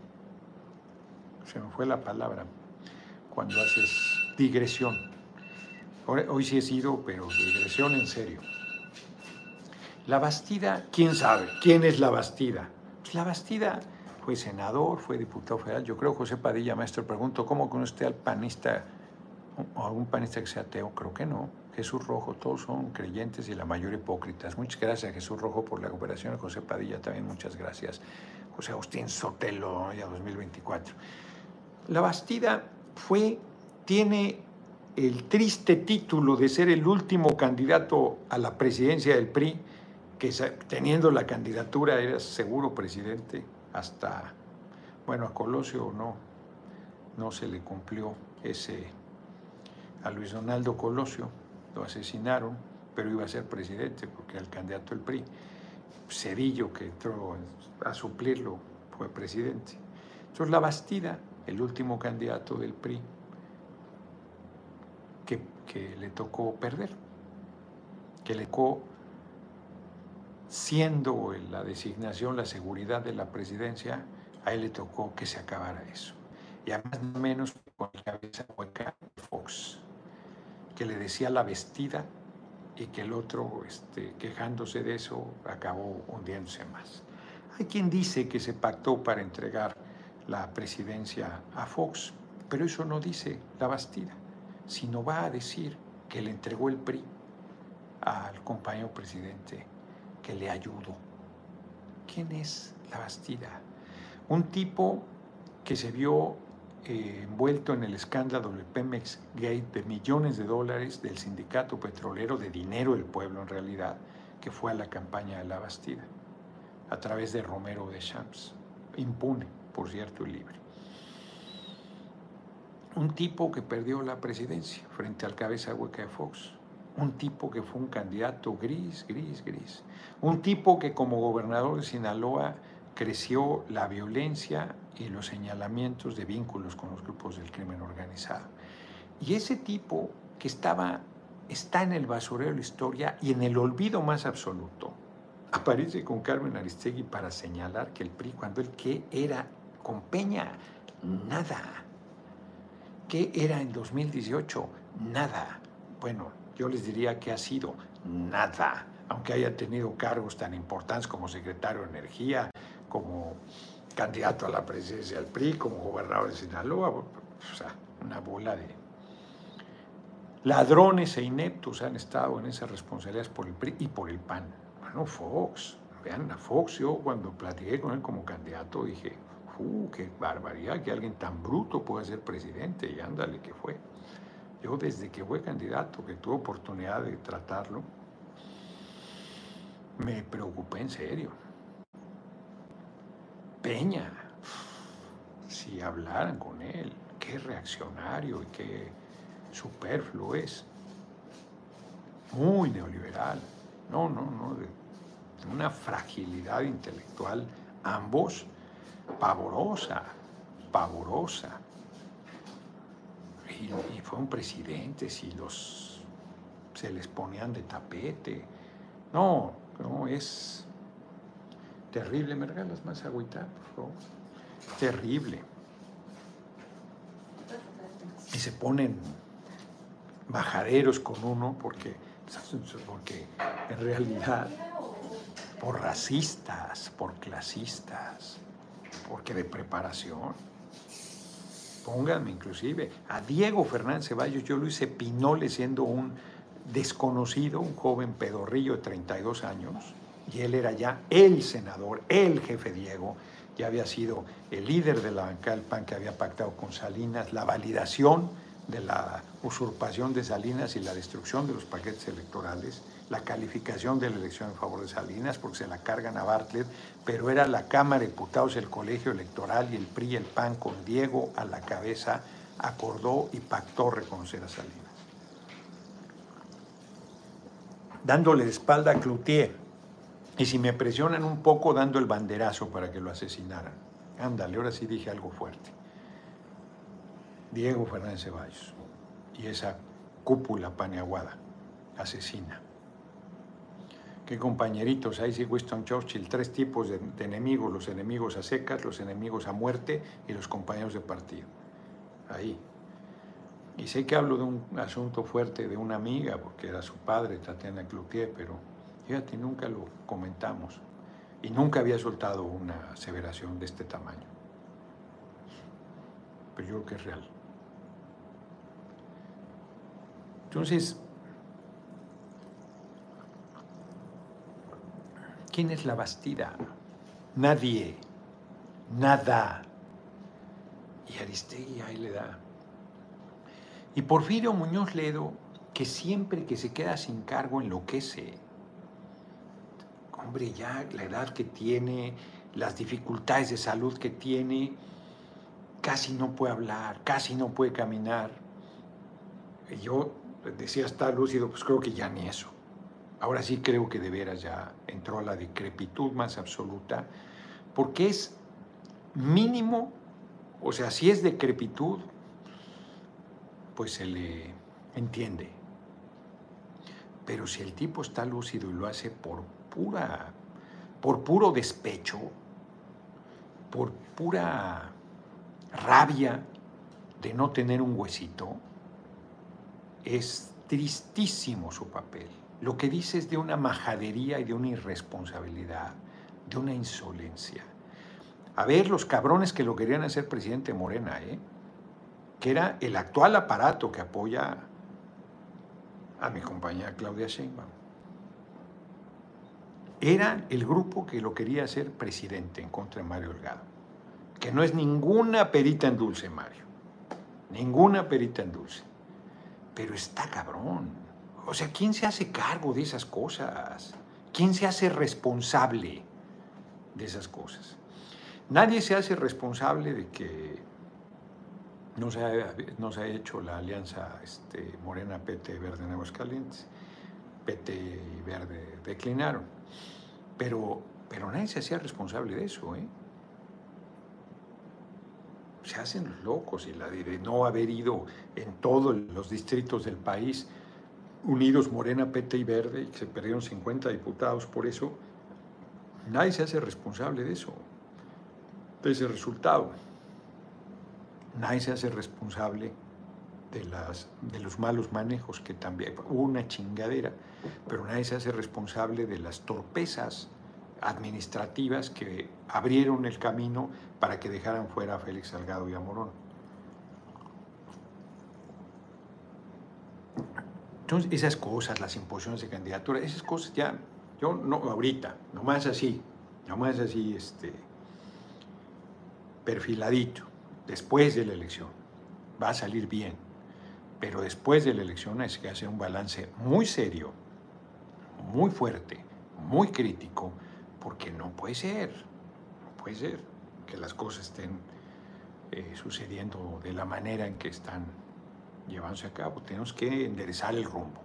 se me fue la palabra, cuando haces digresión. Hoy, sí he sido, pero digresión en serio. La Bastida, ¿quién sabe? ¿Quién es la Bastida? Pues la Bastida fue senador, fue diputado federal. Yo creo, José Padilla, maestro, pregunto, ¿cómo conoce usted al panista o algún panista que sea ateo? Creo que no. Jesús Rojo, todos son creyentes y la mayoría hipócritas. Muchas gracias, Jesús Rojo, por la cooperación. José Padilla también, muchas gracias. José Agustín Sotelo, ya 2024. La Bastida fue, tiene el triste título de ser el último candidato a la presidencia del PRI, que teniendo la candidatura era seguro presidente hasta, bueno, a Colosio no, no se le cumplió ese, a Luis Donaldo Colosio lo asesinaron, pero iba a ser presidente porque el candidato del PRI. Cedillo, que entró a suplirlo, fue presidente. Entonces la Bastida, el último candidato del PRI, que, que le tocó perder, que le tocó siendo la designación la seguridad de la presidencia, a él le tocó que se acabara eso. Y además menos con la cabeza hueca Fox, que le decía la vestida y que el otro, este, quejándose de eso, acabó hundiéndose más. Hay quien dice que se pactó para entregar la presidencia a Fox, pero eso no dice la Bastida, sino va a decir que le entregó el PRI al compañero presidente que le ayudó. ¿Quién es la Bastida? Un tipo que se vio eh, envuelto en el escándalo del Pemex Gate de millones de dólares del sindicato petrolero, de dinero del pueblo en realidad, que fue a la campaña de la Bastida, a través de Romero de Champs, impune, por cierto, y libre. Un tipo que perdió la presidencia frente al cabeza hueca de Fox, un tipo que fue un candidato gris, gris, gris. Un tipo que como gobernador de Sinaloa creció la violencia y los señalamientos de vínculos con los grupos del crimen organizado. Y ese tipo que estaba, está en el basurero de la historia y en el olvido más absoluto, aparece con Carmen Aristegui para señalar que el PRI, cuando él, ¿qué era? Con Peña, nada. ¿Qué era en 2018? Nada. Bueno, yo les diría que ha sido nada, aunque haya tenido cargos tan importantes como secretario de Energía, como candidato a la presidencia del PRI, como gobernador de Sinaloa, una bola de ladrones e ineptos han estado en esas responsabilidades por el PRI y por el PAN. Bueno, Fox, vean a Fox, yo cuando platiqué con él como candidato dije, ¡uh, qué barbaridad que alguien tan bruto pueda ser presidente! Y ándale, que fue. Yo desde que fue candidato, que tuve oportunidad de tratarlo, me preocupé en serio. Peña, si hablaran con él, qué reaccionario y qué superfluo es. Muy neoliberal. No, no, no, de, una fragilidad intelectual, ambos, pavorosa, pavorosa y, fue un presidente, si los se les ponían de tapete. No, no, es terrible. ¿Me regalas más agüita, por favor? Terrible. Y se ponen bajaderos con uno porque, porque en realidad por racistas, por clasistas, porque de preparación. Pónganme inclusive. A Diego Fernández Ceballos, yo lo hice pinole siendo un desconocido, un joven pedorrillo de 32 años, y él era ya el senador, el jefe Diego, ya había sido el líder de la bancada del PAN que había pactado con Salinas, la validación de la usurpación de Salinas y la destrucción de los paquetes electorales, la calificación de la elección en favor de Salinas, porque se la cargan a Bartlett, pero era la Cámara de Diputados, el Colegio Electoral y el PRI el PAN con Diego a la cabeza, acordó y pactó reconocer a Salinas. Dándole de espalda a Cloutier, y si me presionan un poco, dando el banderazo para que lo asesinaran. Ándale, ahora sí dije algo fuerte. Diego Fernández Ceballos y esa cúpula paneaguada asesina. Qué compañeritos, ahí sí Winston Churchill, tres tipos de, enemigos, los enemigos a secas, los enemigos a muerte y los compañeros de partido. Ahí. Y sé que hablo de un asunto fuerte de una amiga, porque era su padre, Tatiana Cloutier, pero fíjate, nunca lo comentamos. Y nunca había soltado una aseveración de este tamaño. Pero yo creo que es real. Entonces, ¿quién es la Bastida? Nadie, nada. Y Aristegui ahí le da. Y Porfirio Muñoz Ledo, que siempre que se queda sin cargo enloquece. Hombre, ya la edad que tiene, las dificultades de salud que tiene, casi no puede hablar, casi no puede caminar. yo decía está lúcido, pues creo que ya ni eso. Ahora sí creo que de veras ya entró a la decrepitud más absoluta, porque es mínimo, o sea, si es decrepitud, pues se le entiende. Pero si el tipo está lúcido y lo hace por pura, por puro despecho, por pura rabia de no tener un huesito, es tristísimo su papel. Lo que dice es de una majadería y de una irresponsabilidad, de una insolencia. A ver, los cabrones que lo querían hacer presidente Morena, ¿eh? que era el actual aparato que apoya a mi compañera Claudia Sheinbaum. Era el grupo que lo quería hacer presidente en contra de Mario Delgado, que no es ninguna perita en dulce, Mario, ninguna perita en dulce pero está cabrón. O sea, ¿quién se hace cargo de esas cosas? ¿Quién se hace responsable de esas cosas? Nadie se hace responsable de que no se ha, hecho la alianza este, Morena, PT, Verde en Aguascalientes. PT y Verde declinaron. Pero, pero nadie se hacía responsable de eso, ¿eh? se hacen los locos y la de no haber ido en todos los distritos del país unidos Morena, PT y Verde y que se perdieron 50 diputados por eso, nadie se hace responsable de eso, de ese resultado. Nadie se hace responsable de, las, de los malos manejos que también hubo una chingadera, pero nadie se hace responsable de las torpezas administrativas que abrieron el camino para que dejaran fuera a Félix Salgado y a Morón. Entonces, esas cosas, las imposiciones de candidatura, esas cosas ya, yo no, ahorita, nomás así, nomás así, este, perfiladito, después de la elección, va a salir bien, pero después de la elección hay que hacer un balance muy serio, muy fuerte, muy crítico, porque no puede ser, no puede ser que las cosas estén eh, sucediendo de la manera en que están llevándose a cabo. Tenemos que enderezar el rumbo,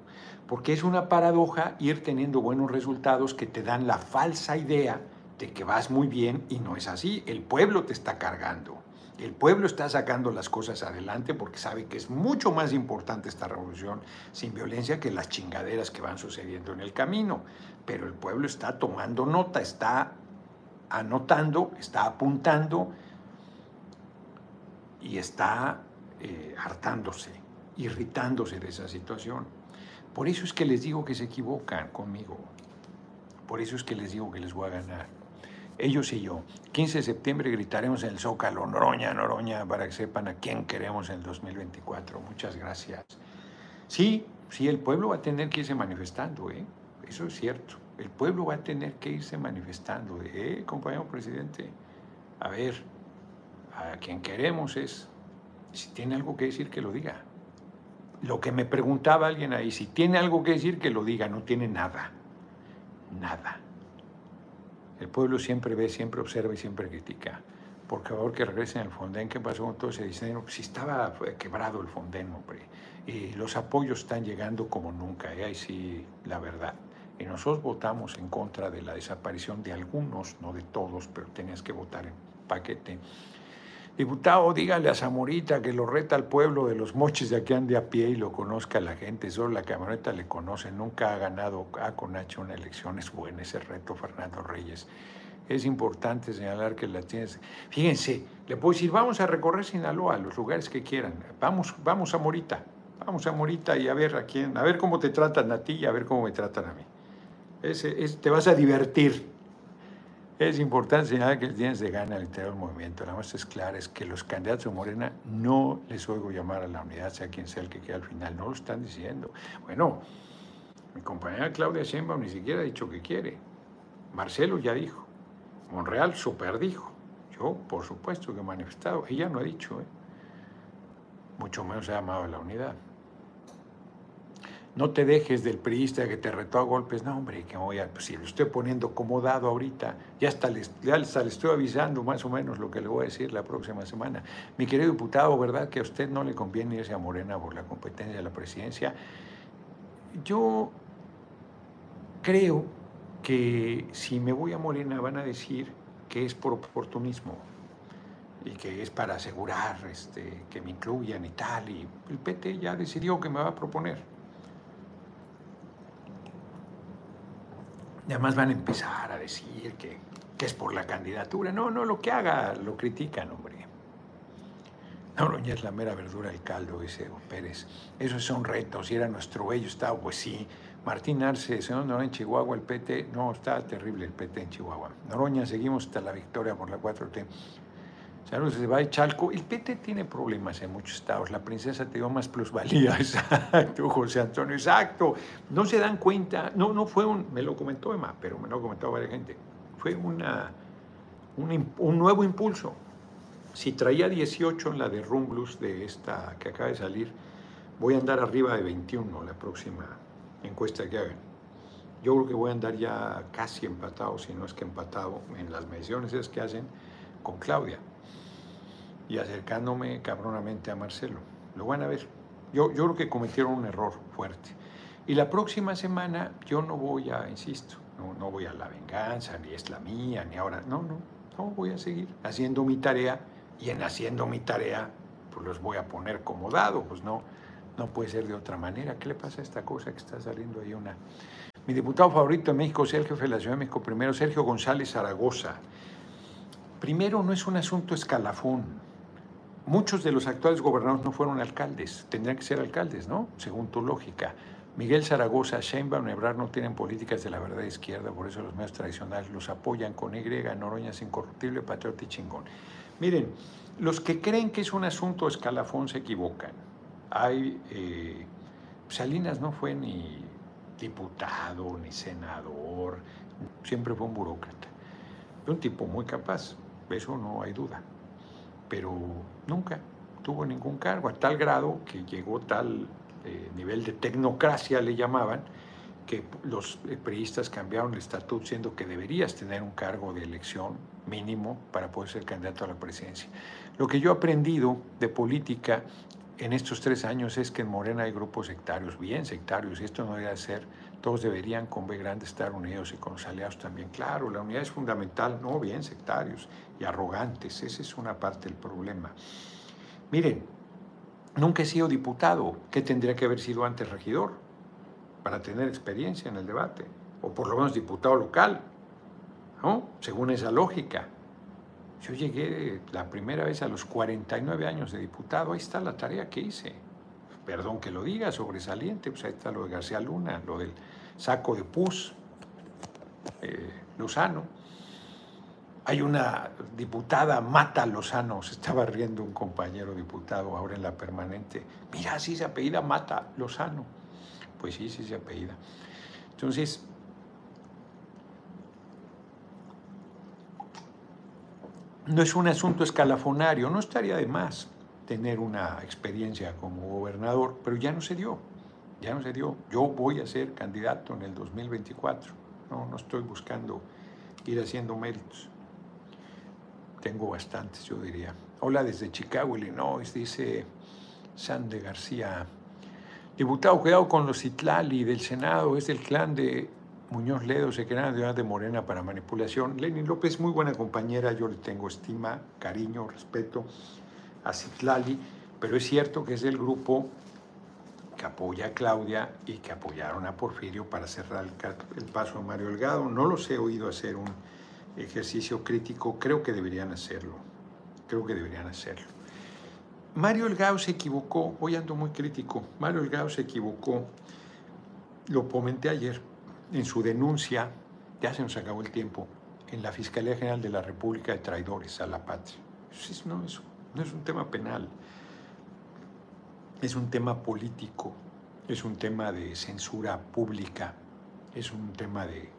porque es una paradoja ir teniendo buenos resultados que te dan la falsa idea de que vas muy bien y no es así. El pueblo te está cargando. El pueblo está sacando las cosas adelante porque sabe que es mucho más importante esta revolución sin violencia que las chingaderas que van sucediendo en el camino pero el pueblo está tomando nota, está anotando, está apuntando y está eh, hartándose irritándose de esa situación. Por eso es que les digo que se equivocan conmigo. Por eso es que les digo que les voy a ganar. Ellos y yo. 15 de septiembre gritaremos en el Zócalo, Noroña, Noroña, para que sepan a quién queremos en el 2024. Muchas gracias. Sí, sí, el pueblo va a tener que irse manifestando, ¿eh? Eso es cierto. El pueblo va a tener que irse manifestando. ¿Eh, compañero presidente? A ver, a quien queremos es, si tiene algo que decir, que lo diga. Lo que me preguntaba alguien ahí, si tiene algo que decir, que lo diga, no tiene nada. Nada. El pueblo siempre ve, siempre observa y siempre critica. Por favor, que regresen al Fonden. ¿Qué pasó con todo ese dinero? Si estaba quebrado el Fonden, hombre. Y los apoyos están llegando como nunca. Y ahí sí, la verdad. Y nosotros votamos en contra de la desaparición de algunos, no de todos, pero tenías que votar en paquete Diputado, dígale a Zamorita que lo reta al pueblo de los moches de aquí ande a pie y lo conozca la gente. Solo la camioneta le conoce, nunca ha ganado A con H una elección. Es bueno ese reto, Fernando Reyes. Es importante señalar que la tienes. Fíjense, le puedo decir, vamos a recorrer Sinaloa, los lugares que quieran. Vamos, vamos a Morita, vamos a Morita y a ver a quién, a ver cómo te tratan a ti y a ver cómo me tratan a mí. Ese, te vas a divertir. Es importante señalar que tienes de gana el del movimiento. La muestra es clara, es que los candidatos de Morena no les oigo llamar a la unidad, sea quien sea el que quede al final, no lo están diciendo. Bueno, mi compañera Claudia Sheinbaum ni siquiera ha dicho que quiere. Marcelo ya dijo. Monreal super dijo. Yo, por supuesto que he manifestado. Ella no ha dicho, ¿eh? mucho menos ha llamado a la unidad. No te dejes del priista que te retó a golpes. No, hombre, que voy a, pues si lo estoy poniendo como dado ahorita, ya hasta, les, ya le estoy avisando más o menos lo que le voy a decir la próxima semana. Mi querido diputado, ¿verdad que a usted no le conviene irse a Morena por la competencia de la presidencia? Yo creo que si me voy a Morena van a decir que es por oportunismo y que es para asegurar este, que me incluyan y tal. Y el PT ya decidió que me va a proponer. Y además van a empezar a decir que, es por la candidatura. No, no, lo que haga lo critican, hombre. Noroña es la mera verdura del caldo, dice Pérez. Esos son retos. Y era nuestro bello estado, pues sí. Martín Arce, señor Noroña en Chihuahua, el PT. No, está terrible el PT en Chihuahua. Noroña, seguimos hasta la victoria por la 4T. Saludos se va de Chalco. El PT tiene problemas en muchos estados. La princesa te dio más plusvalía. Exacto, José Antonio. Exacto. No se dan cuenta. No, no fue un. Me lo comentó Emma, pero me lo ha comentado varias gente. Fue una, un, nuevo impulso. Si traía 18 en la de Rumblus de esta que acaba de salir, voy a andar arriba de 21 la próxima encuesta que hagan. Yo creo que voy a andar ya casi empatado, si no es que empatado, en las mediciones es que hacen con Claudia y acercándome cabronamente a Marcelo. Lo van a ver. Yo, yo creo que cometieron un error fuerte. Y la próxima semana yo no voy a, insisto, no, no voy a la venganza, ni es la mía, ni ahora. No, no, no voy a seguir haciendo mi tarea y en haciendo mi tarea, pues los voy a poner como dado, pues no, no puede ser de otra manera. ¿Qué le pasa a esta cosa que está saliendo ahí una... Mi diputado favorito de México es el jefe de la Ciudad de México primero, Sergio González Zaragoza. Primero, no es un asunto escalafón Muchos de los actuales gobernadores no fueron alcaldes, tendrían que ser alcaldes, ¿no? Según tu lógica. Miguel Zaragoza, Sheinbaum, Ebrard no tienen políticas de la verdad izquierda, por eso los medios tradicionales los apoyan con Y, Noroña incorruptible, patriota y chingón. Miren, los que creen que es un asunto escalafón se equivocan. Hay, eh, Salinas no fue ni diputado, ni senador, siempre fue un burócrata. Un tipo muy capaz, eso no hay duda pero nunca tuvo ningún cargo, a tal grado que llegó tal eh, nivel de tecnocracia, le llamaban, que los eh, periodistas cambiaron el estatuto siendo que deberías tener un cargo de elección mínimo para poder ser candidato a la presidencia. Lo que yo he aprendido de política en estos tres años es que en Morena hay grupos sectarios, bien sectarios, y esto no debe ser todos deberían con B grande estar unidos y con los aliados también. Claro, la unidad es fundamental, no bien sectarios y arrogantes, esa es una parte del problema. Miren, nunca he sido diputado, ¿qué tendría que haber sido antes regidor? Para tener experiencia en el debate, o por lo menos diputado local, ¿no? Según esa lógica. Yo llegué la primera vez a los 49 años de diputado, ahí está la tarea que hice. perdón que lo diga, sobresaliente, pues ahí está lo de García Luna, lo del saco de pus, eh, Lozano. Hay una diputada, Mata Lozano, se estaba riendo un compañero diputado ahora en la permanente. Mira, sí se apellida Mata Lozano. Pues sí, sí se apellida. Entonces, no es un asunto escalafonario, no estaría de más tener una experiencia como gobernador, pero ya no se dio, ya no se dio. Yo voy a ser candidato en el 2024, no, no estoy buscando ir haciendo méritos. Tengo bastantes, yo diría. Hola desde Chicago, Illinois, dice Sande García. Diputado, cuidado con los Itlali del Senado, es del clan de Muñoz Ledo, secretario de Morena para manipulación. Lenin López, muy buena compañera, yo le tengo estima, cariño, respeto a Citlali, pero es cierto que es del grupo que apoya a Claudia y que apoyaron a Porfirio para cerrar el, paso a Mario Delgado. No los he oído hacer un ejercicio crítico, creo que deberían hacerlo, creo que deberían hacerlo. Mario Delgado se equivocó, hoy ando muy crítico, Mario Delgado se equivocó, lo comenté ayer, en su denuncia, ya se nos acabó el tiempo, en la Fiscalía General de la República de Traidores a la Patria. No, no es un tema penal, es un tema político, es un tema de censura pública, es un tema de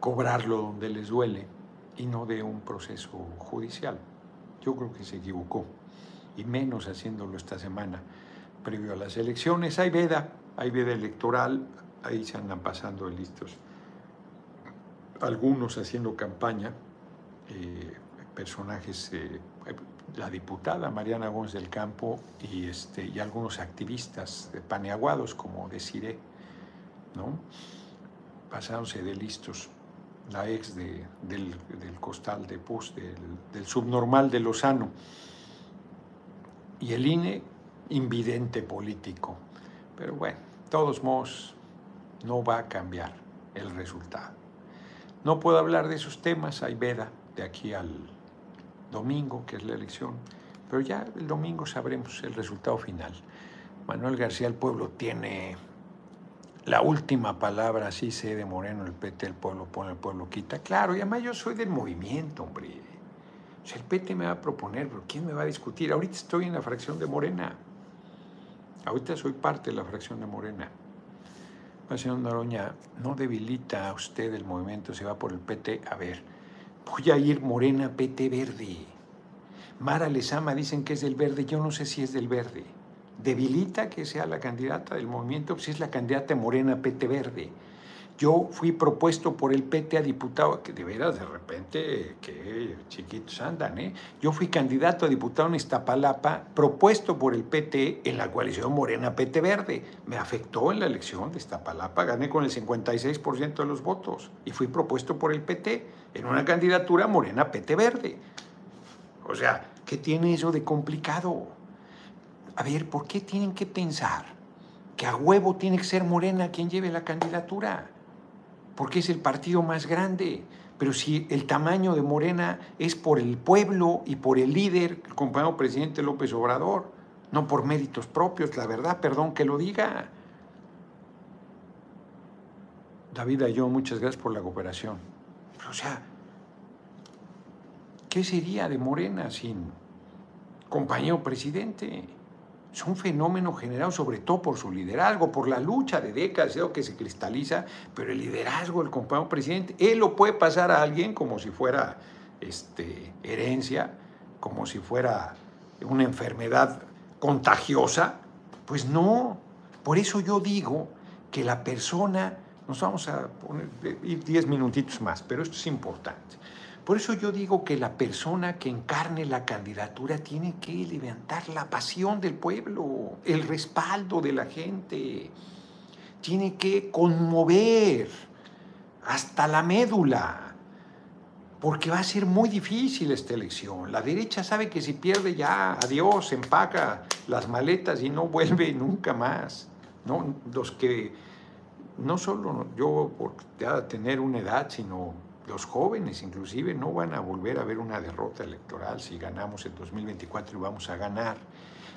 cobrarlo donde les duele y no de un proceso judicial. Yo creo que se equivocó, y menos haciéndolo esta semana previo a las elecciones. Hay veda, hay veda electoral, ahí se andan pasando listos. Algunos haciendo campaña, eh, personajes, eh, la diputada Mariana Gómez del Campo y, este, y algunos activistas paneaguados como Desiré, ¿no? pasándose de listos. La ex del, costal de Pus, del, del subnormal de Lozano. Y el INE, invidente político. Pero bueno, todos modos, no va a cambiar el resultado. No puedo hablar de esos temas, hay veda de aquí al domingo, que es la elección, pero ya el domingo sabremos el resultado final. Manuel García el Pueblo tiene la última palabra, así sé de Moreno, el PT, el pueblo pone, el pueblo quita. Claro, y además yo soy del movimiento, hombre. O sea, el PT me va a proponer, pero ¿quién me va a discutir? Ahorita estoy en la fracción de Morena. Ahorita soy parte de la fracción de Morena señor Noroña, no debilita a usted el movimiento, se va por el PT. A ver, voy a ir Morena, PT Verde. Mara Lezama dicen que es del verde, yo no sé si es del verde. Debilita que sea la candidata del movimiento, si es la candidata Morena, PT Verde. Yo fui propuesto por el PT a diputado, que de veras de repente, que chiquitos andan, ¿eh? Yo fui candidato a diputado en Iztapalapa, propuesto por el PT en la coalición Morena PT Verde. Me afectó en la elección de Iztapalapa, gané con el 56% de los votos y fui propuesto por el PT en una candidatura Morena PT Verde. O sea, ¿qué tiene eso de complicado? A ver, ¿por qué tienen que pensar que a huevo tiene que ser Morena quien lleve la candidatura? porque es el partido más grande. Pero si el tamaño de Morena es por el pueblo y por el líder, el compañero presidente López Obrador, no por méritos propios, la verdad, perdón que lo diga. David yo muchas gracias por la cooperación. o sea, ¿qué sería de Morena sin compañero presidente? Es un fenómeno generado sobre todo por su liderazgo, por la lucha de décadas, que se cristaliza, pero el liderazgo del compañero presidente, él lo puede pasar a alguien como si fuera este, herencia, como si fuera una enfermedad contagiosa. Pues no, por eso yo digo que la persona, nos vamos a poner 10 minutitos más, pero esto es importante. Por eso yo digo que la persona que encarne la candidatura tiene que levantar la pasión del pueblo, el respaldo de la gente, tiene que conmover hasta la médula, porque va a ser muy difícil esta elección. La derecha sabe que si pierde ya, adiós, empaca las maletas y no vuelve nunca más. ¿no? Los que, no solo yo por tener una edad, sino los jóvenes inclusive no van a volver a ver una derrota electoral si ganamos en 2024 y vamos a ganar.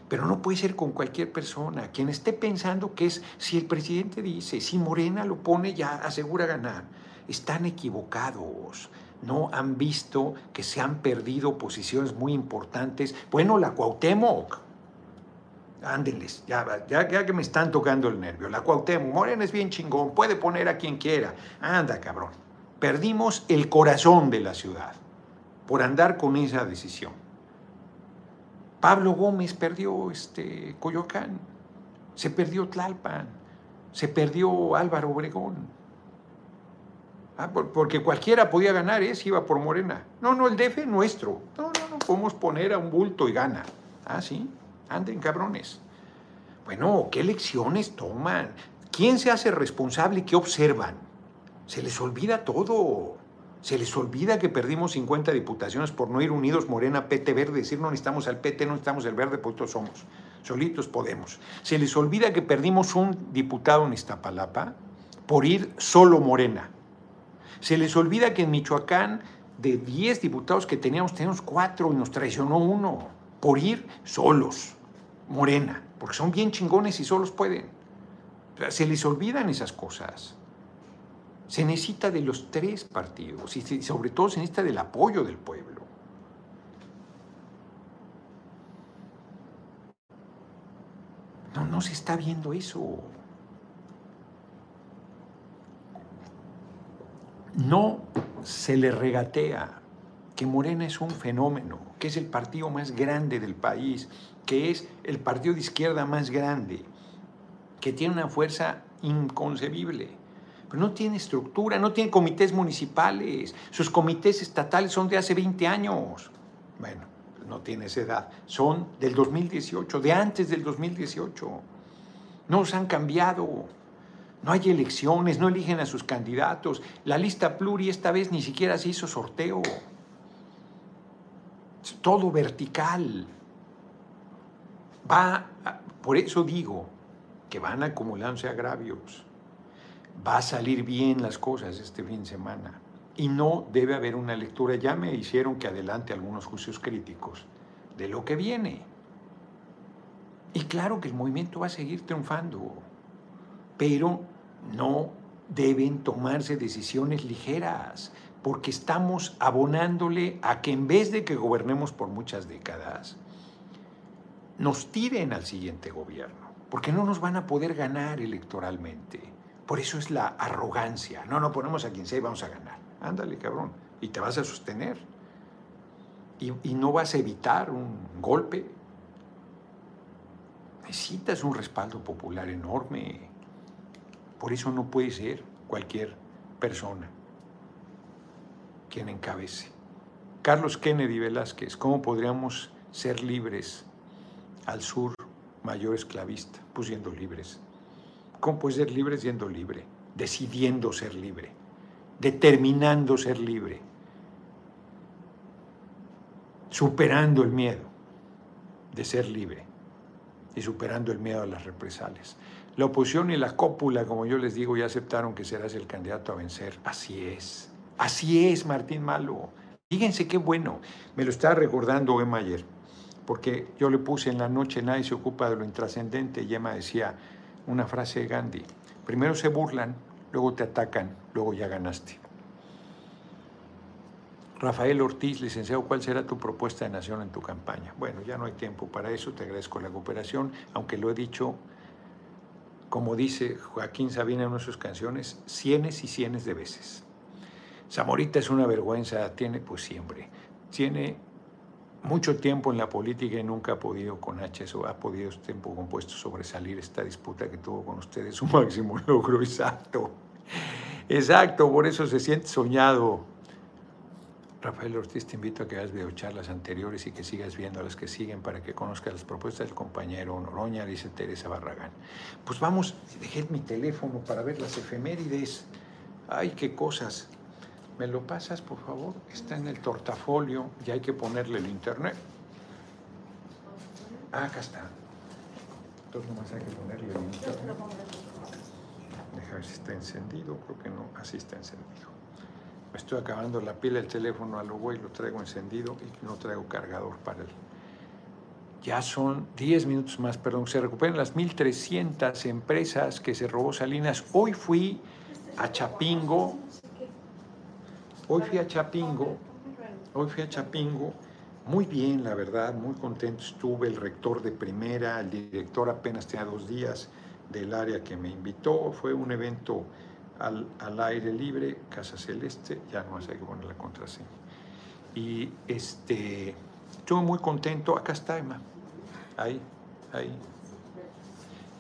pero no puede ser con cualquier persona. Quien esté pensando que es, si el presidente dice, si Morena lo pone, ya asegura ganar. Están equivocados. No han visto que se han perdido posiciones muy importantes. Bueno, la Cuauhtémoc. Ándeles, ya, ya, ya que me están tocando el nervio. La Cuauhtémoc, Morena es bien chingón, puede poner a quien quiera. Anda, cabrón. Perdimos el corazón de la ciudad por andar con esa decisión. Pablo Gómez perdió este, Coyoacán, se perdió Tlalpan, se perdió Álvaro Obregón. Ah, porque cualquiera podía ganar, ¿eh? Si iba por Morena. No, no, el DF nuestro. No, no, no, podemos poner a un bulto y gana. Ah, sí, anden cabrones. Bueno, ¿qué lecciones toman? ¿Quién se hace responsable? ¿Qué observan? Se les olvida todo. Se les olvida que perdimos 50 diputaciones por no ir unidos Morena, PT, Verde, decir no necesitamos al PT, no necesitamos el Verde, pues todos somos. Solitos podemos. Se les olvida que perdimos un diputado en Iztapalapa por ir solo Morena. Se les olvida que en Michoacán, de 10 diputados que teníamos, teníamos 4 y nos traicionó uno por ir solos, Morena, porque son bien chingones y solos pueden. se les olvidan esas cosas. Se necesita de los tres partidos y sobre todo se necesita del apoyo del pueblo. No, no se está viendo eso. No se le regatea que Morena es un fenómeno, que es el partido más grande del país, que es el partido de izquierda más grande, que tiene una fuerza inconcebible no tiene estructura, no tiene comités municipales. Sus comités estatales son de hace 20 años. Bueno, no tiene esa edad. Son del 2018, de antes del 2018. No se han cambiado. No hay elecciones, no eligen a sus candidatos. La lista pluri esta vez ni siquiera se hizo sorteo. Es todo vertical. Va, por eso digo que van acumulándose agravios va a salir bien las cosas este fin de semana. Y no debe haber una lectura. Ya me hicieron que adelante algunos juicios críticos de lo que viene. Y claro que el movimiento va a seguir triunfando, pero no deben tomarse decisiones ligeras, porque estamos abonándole a que en vez de que gobernemos por muchas décadas, nos tiren al siguiente gobierno, porque no nos van a poder ganar electoralmente. Por eso es la arrogancia. No, no ponemos a quien sea y vamos a ganar. Ándale, cabrón. Y te vas a sostener. Y, no vas a evitar un golpe. Necesitas un respaldo popular enorme. Por eso no puede ser cualquier persona quien encabece. Carlos Kennedy Velázquez, ¿cómo podríamos ser libres al sur mayor esclavista? Pues siendo libres. ¿Cómo puedes ser libre siendo libre? Decidiendo ser libre, determinando ser libre, superando el miedo de ser libre y superando el miedo a las represalias. La oposición y la cópula, como yo les digo, ya aceptaron que serás el candidato a vencer. Así es. Así es, Martín Malo. Fíjense qué bueno. Me lo estaba recordando Emma ayer, porque yo le puse en la noche, nadie se ocupa de lo intrascendente, y Emma decía, una frase de Gandhi. Primero se burlan, luego te atacan, luego ya ganaste. Rafael Ortiz, licenciado, ¿cuál será tu propuesta de nación en tu campaña? Bueno, ya no hay tiempo para eso, te agradezco la cooperación, aunque lo he dicho, como dice Joaquín Sabina en una de sus canciones, cienes y cienes de veces. Zamorita es una vergüenza, tiene pues siempre, tiene mucho tiempo en la política y nunca ha podido con H, ha podido tiempo compuesto sobresalir esta disputa que tuvo con ustedes, su máximo logro, exacto. Exacto, por eso se siente soñado. Rafael Ortiz, te invito a que hagas videocharlas anteriores y que sigas viendo las que siguen para que conozcas las propuestas del compañero Noroña, dice Teresa Barragán. Pues vamos, dejé mi teléfono para ver las efemérides. Ay, qué cosas. ¿Me lo pasas, por favor? Está en el tortafolio y hay que ponerle el internet. Ah, acá está. Entonces nomás hay que ponerle el internet. Deja ver si está encendido. Creo que no. Así está encendido. Me estoy acabando la pila del teléfono a lo güey, lo traigo encendido y no traigo cargador para el, ya son 10 minutos más, perdón, se recuperan las 1.300 empresas que se robó Salinas. Hoy fui a Chapingo, hoy fui a Chapingo, hoy fui a Chapingo, muy bien, la verdad, muy contento estuve, el rector de primera, el director apenas tenía dos días del área que me invitó, fue un evento al, al aire libre, Casa Celeste, ya no sé qué poner la contraseña. Y este, estuve muy contento, acá está Emma, ahí, ahí.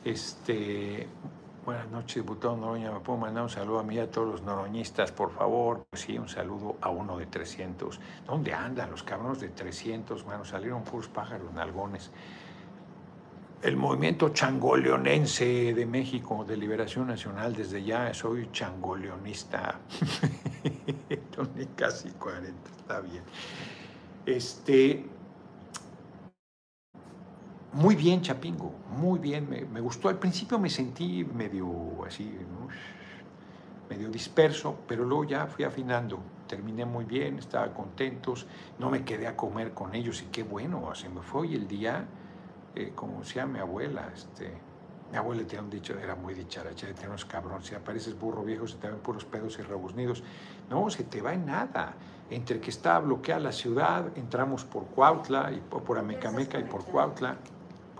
Este, buenas noches, diputado Noroña. ¿Me puedo mandar un saludo a mí a todos los noroñistas, por favor? Pues sí, un saludo a uno de 300. ¿Dónde andan los cabrones de 300, mano? Salieron puros pájaros nalgones. El movimiento changoleonense de México, de Liberación Nacional, desde ya soy changoleonista. casi 40, está bien. Este, muy bien, Chapingo, muy bien, me, gustó. Al principio me sentí medio así, medio disperso, pero luego ya fui afinando. Terminé muy bien, estaba contentos, no me quedé a comer con ellos y qué bueno, se me fue hoy el día, eh, como decía mi abuela, este, mi abuela tenía un dicho, era muy dicharacha, tenía unos cabrones, si apareces burro viejo se te ven puros pedos y rebuznidos. No, se te va en nada. Entre que está bloqueada la ciudad, entramos por Cuautla, y por Amecameca y por Cuautla,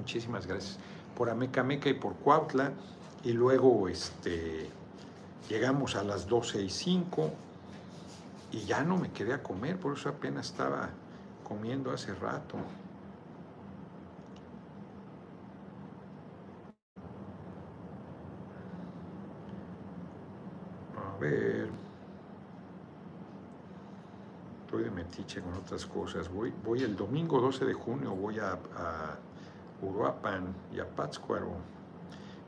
muchísimas gracias, por Amecameca y por Cuautla, y luego este, llegamos a las 12 y 5 y ya no me quedé a comer, por eso apenas estaba comiendo hace rato. A ver. Estoy de metiche con otras cosas. Voy, voy el domingo 12 de junio, voy a Uruapan y a Pátzcuaro.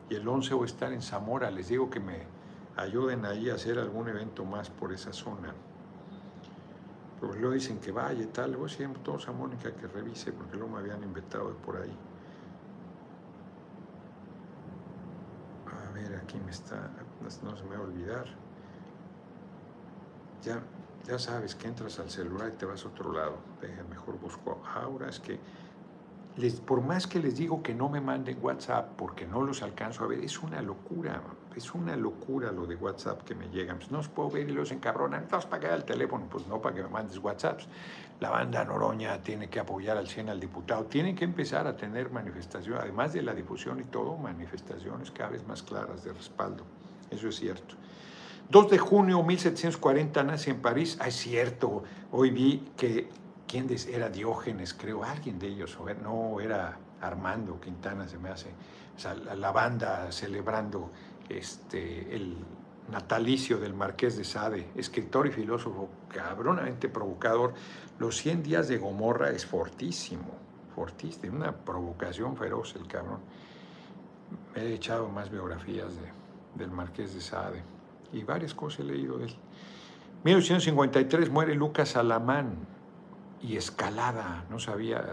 Y el 11 voy a estar en Zamora. Les digo que me ayuden ahí a hacer algún evento más por esa zona. Pues luego dicen que vaya y tal. Voy siempre todos a Mónica que revise porque luego me habían inventado de por ahí. A ver, aquí me está, no se me va a olvidar. Ya, ya sabes que entras al celular y te vas a otro lado. Deja, mejor busco ahora. Es que por más que les digo que no me manden WhatsApp porque no los alcanzo a ver, es una locura, es una locura lo de WhatsApp que me llegan. Pues no os puedo ver y los encabronan, entonces para qué el teléfono, pues no para que me mandes WhatsApps. La banda Noroña tiene que apoyar al 100 al diputado, tienen que empezar a tener manifestaciones, además de la difusión y todo, manifestaciones cada vez más claras de respaldo. Eso es cierto. 2 de junio 1740 nace en París. Ah, es cierto, hoy vi que ¿quién era Diógenes, creo, alguien de ellos, no era Armando Quintana, se me hace, o sea, la, banda celebrando este, el natalicio del Marqués de Sade, escritor y filósofo cabronamente provocador. Los 100 días de Gomorra es fortísimo, fortísimo, una provocación feroz el cabrón. Me he echado más biografías del Marqués de Sade y varias cosas he leído de él. 1853 muere Lucas Alamán, y Escalada, no sabía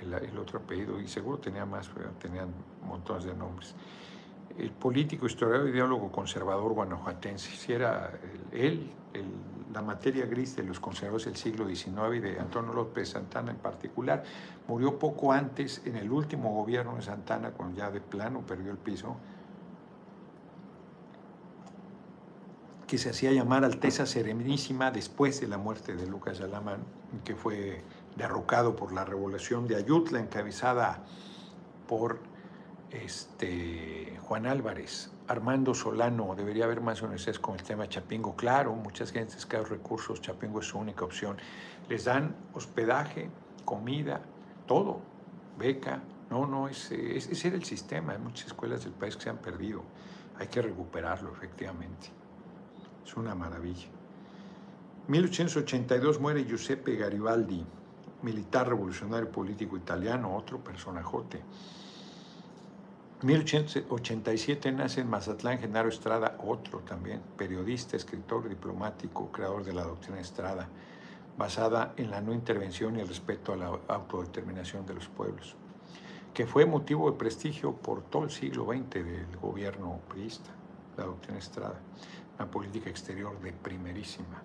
el, otro apellido y seguro tenía más, tenían montones de nombres. El político, historiador, ideólogo conservador guanajuatense, si era él, la materia gris de los conservadores del siglo XIX y de Antonio López Santana en particular, murió poco antes en el último gobierno de Santana, cuando ya de plano perdió el piso, que se hacía llamar Alteza Serenísima después de la muerte de Lucas Alamán, que fue derrocado por la revolución de Ayutla, encabezada por este, Juan Álvarez. Armando Solano, debería haber más universidades con el tema Chapingo. Claro, muchas gentes, caros recursos, Chapingo es su única opción. Les dan hospedaje, comida, todo, beca. No, no, ese, ese era el sistema. Hay muchas escuelas del país que se han perdido. Hay que recuperarlo, efectivamente. Es una maravilla. 1882 muere Giuseppe Garibaldi, militar revolucionario político italiano, otro personajote. 1887 nace en Mazatlán Genaro Estrada, otro también, periodista, escritor, diplomático, creador de la doctrina Estrada, basada en la no intervención y el respeto a la autodeterminación de los pueblos, que fue motivo de prestigio por todo el siglo XX del gobierno priista, la doctrina Estrada una política exterior de primerísima.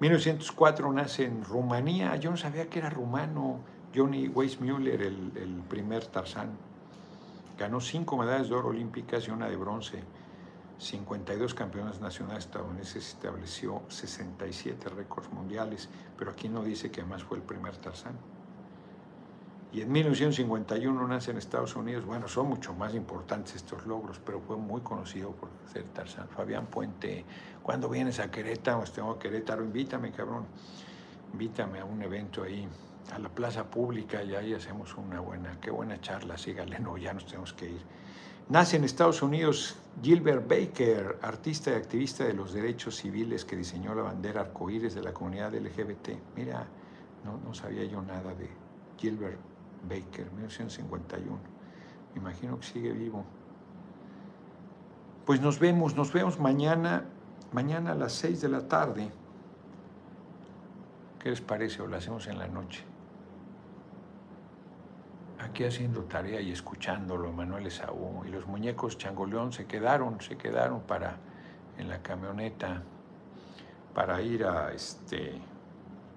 1904 nace en Rumanía, yo no sabía que era rumano, Johnny Weissmuller, el, el primer Tarzán. Ganó cinco medallas de oro olímpicas y una de bronce. 52 campeones nacionales estadounidenses estableció 67 récords mundiales, pero aquí no dice que además fue el primer Tarzán. Y en 1951 nace en Estados Unidos, bueno, son mucho más importantes estos logros, pero fue muy conocido por ser Tarzán. Fabián Puente, cuando vienes a Querétaro? Tengo a Querétaro, invítame, cabrón, invítame a un evento ahí, a la plaza pública, y ahí hacemos una buena, qué buena charla, sígale, no, ya nos tenemos que ir. Nace en Estados Unidos Gilbert Baker, artista y activista de los derechos civiles que diseñó la bandera arcoíris de la comunidad LGBT. Mira, no, no sabía yo nada de Gilbert Baker, 1951. Me imagino que sigue vivo. Pues nos vemos, nos vemos mañana, mañana a las 6 de la tarde. ¿Qué les parece? O lo hacemos en la noche aquí haciendo tarea y escuchándolo, Manuel Esaú, y los muñecos Changoleón se quedaron, se quedaron para en la camioneta para ir a este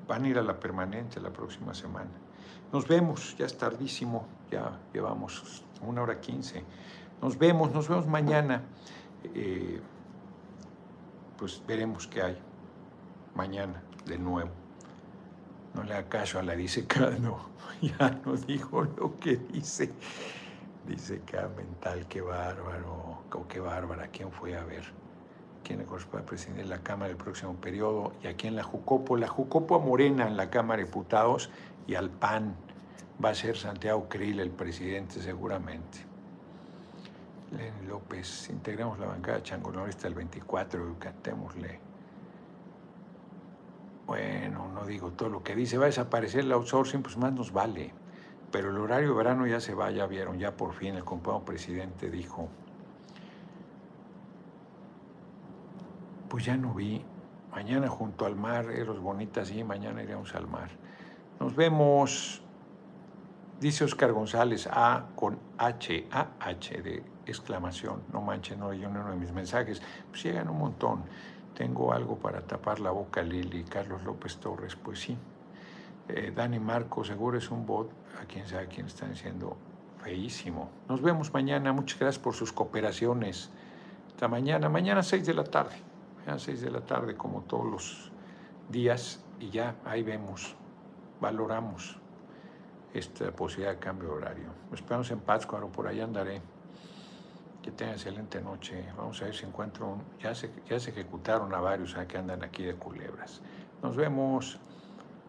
van a ir a la permanente la próxima semana. Nos vemos, ya es tardísimo, ya llevamos una hora quince. Nos vemos, nos vemos mañana. Eh, pues veremos qué hay mañana de nuevo. No le haga caso a la dice no. ya no dijo lo que dice. Dice que mental, qué bárbaro, qué bárbara, ¿quién fue a ver? ¿Quién le corresponde presidir la Cámara del próximo periodo? Y aquí en la Jucopo, la Jucopo a Morena en la Cámara de Diputados y al PAN va a ser Santiago Krill el presidente seguramente. Lenin López, integramos la bancada changonorista el 24 y cantémosle bueno, no digo todo lo que dice, va a desaparecer el outsourcing, pues más nos vale. Pero el horario de verano ya se va, ya vieron, ya por fin el compañero presidente dijo, pues ya no vi, mañana junto al mar, Eros Bonitas, y mañana iremos al mar. Nos vemos, dice Oscar González, A con H, A, H de exclamación, no manches, no yo uno de mis mensajes, pues llegan un montón. Tengo algo para tapar la boca, Lili. Carlos López Torres, pues sí. Eh, Dani Marco, seguro es un bot, a quien sabe quién están diciendo, feísimo. Nos vemos mañana, muchas gracias por sus cooperaciones. Hasta mañana, mañana a 6 de la tarde, a 6 de la tarde como todos los días y ya ahí vemos, valoramos esta posibilidad de cambio de horario. Esperamos en Pátzcuaro, por ahí andaré. Que tengan excelente noche. Vamos a ver si encuentro un... Ya se, ya se ejecutaron a varios que andan aquí de culebras. Nos vemos.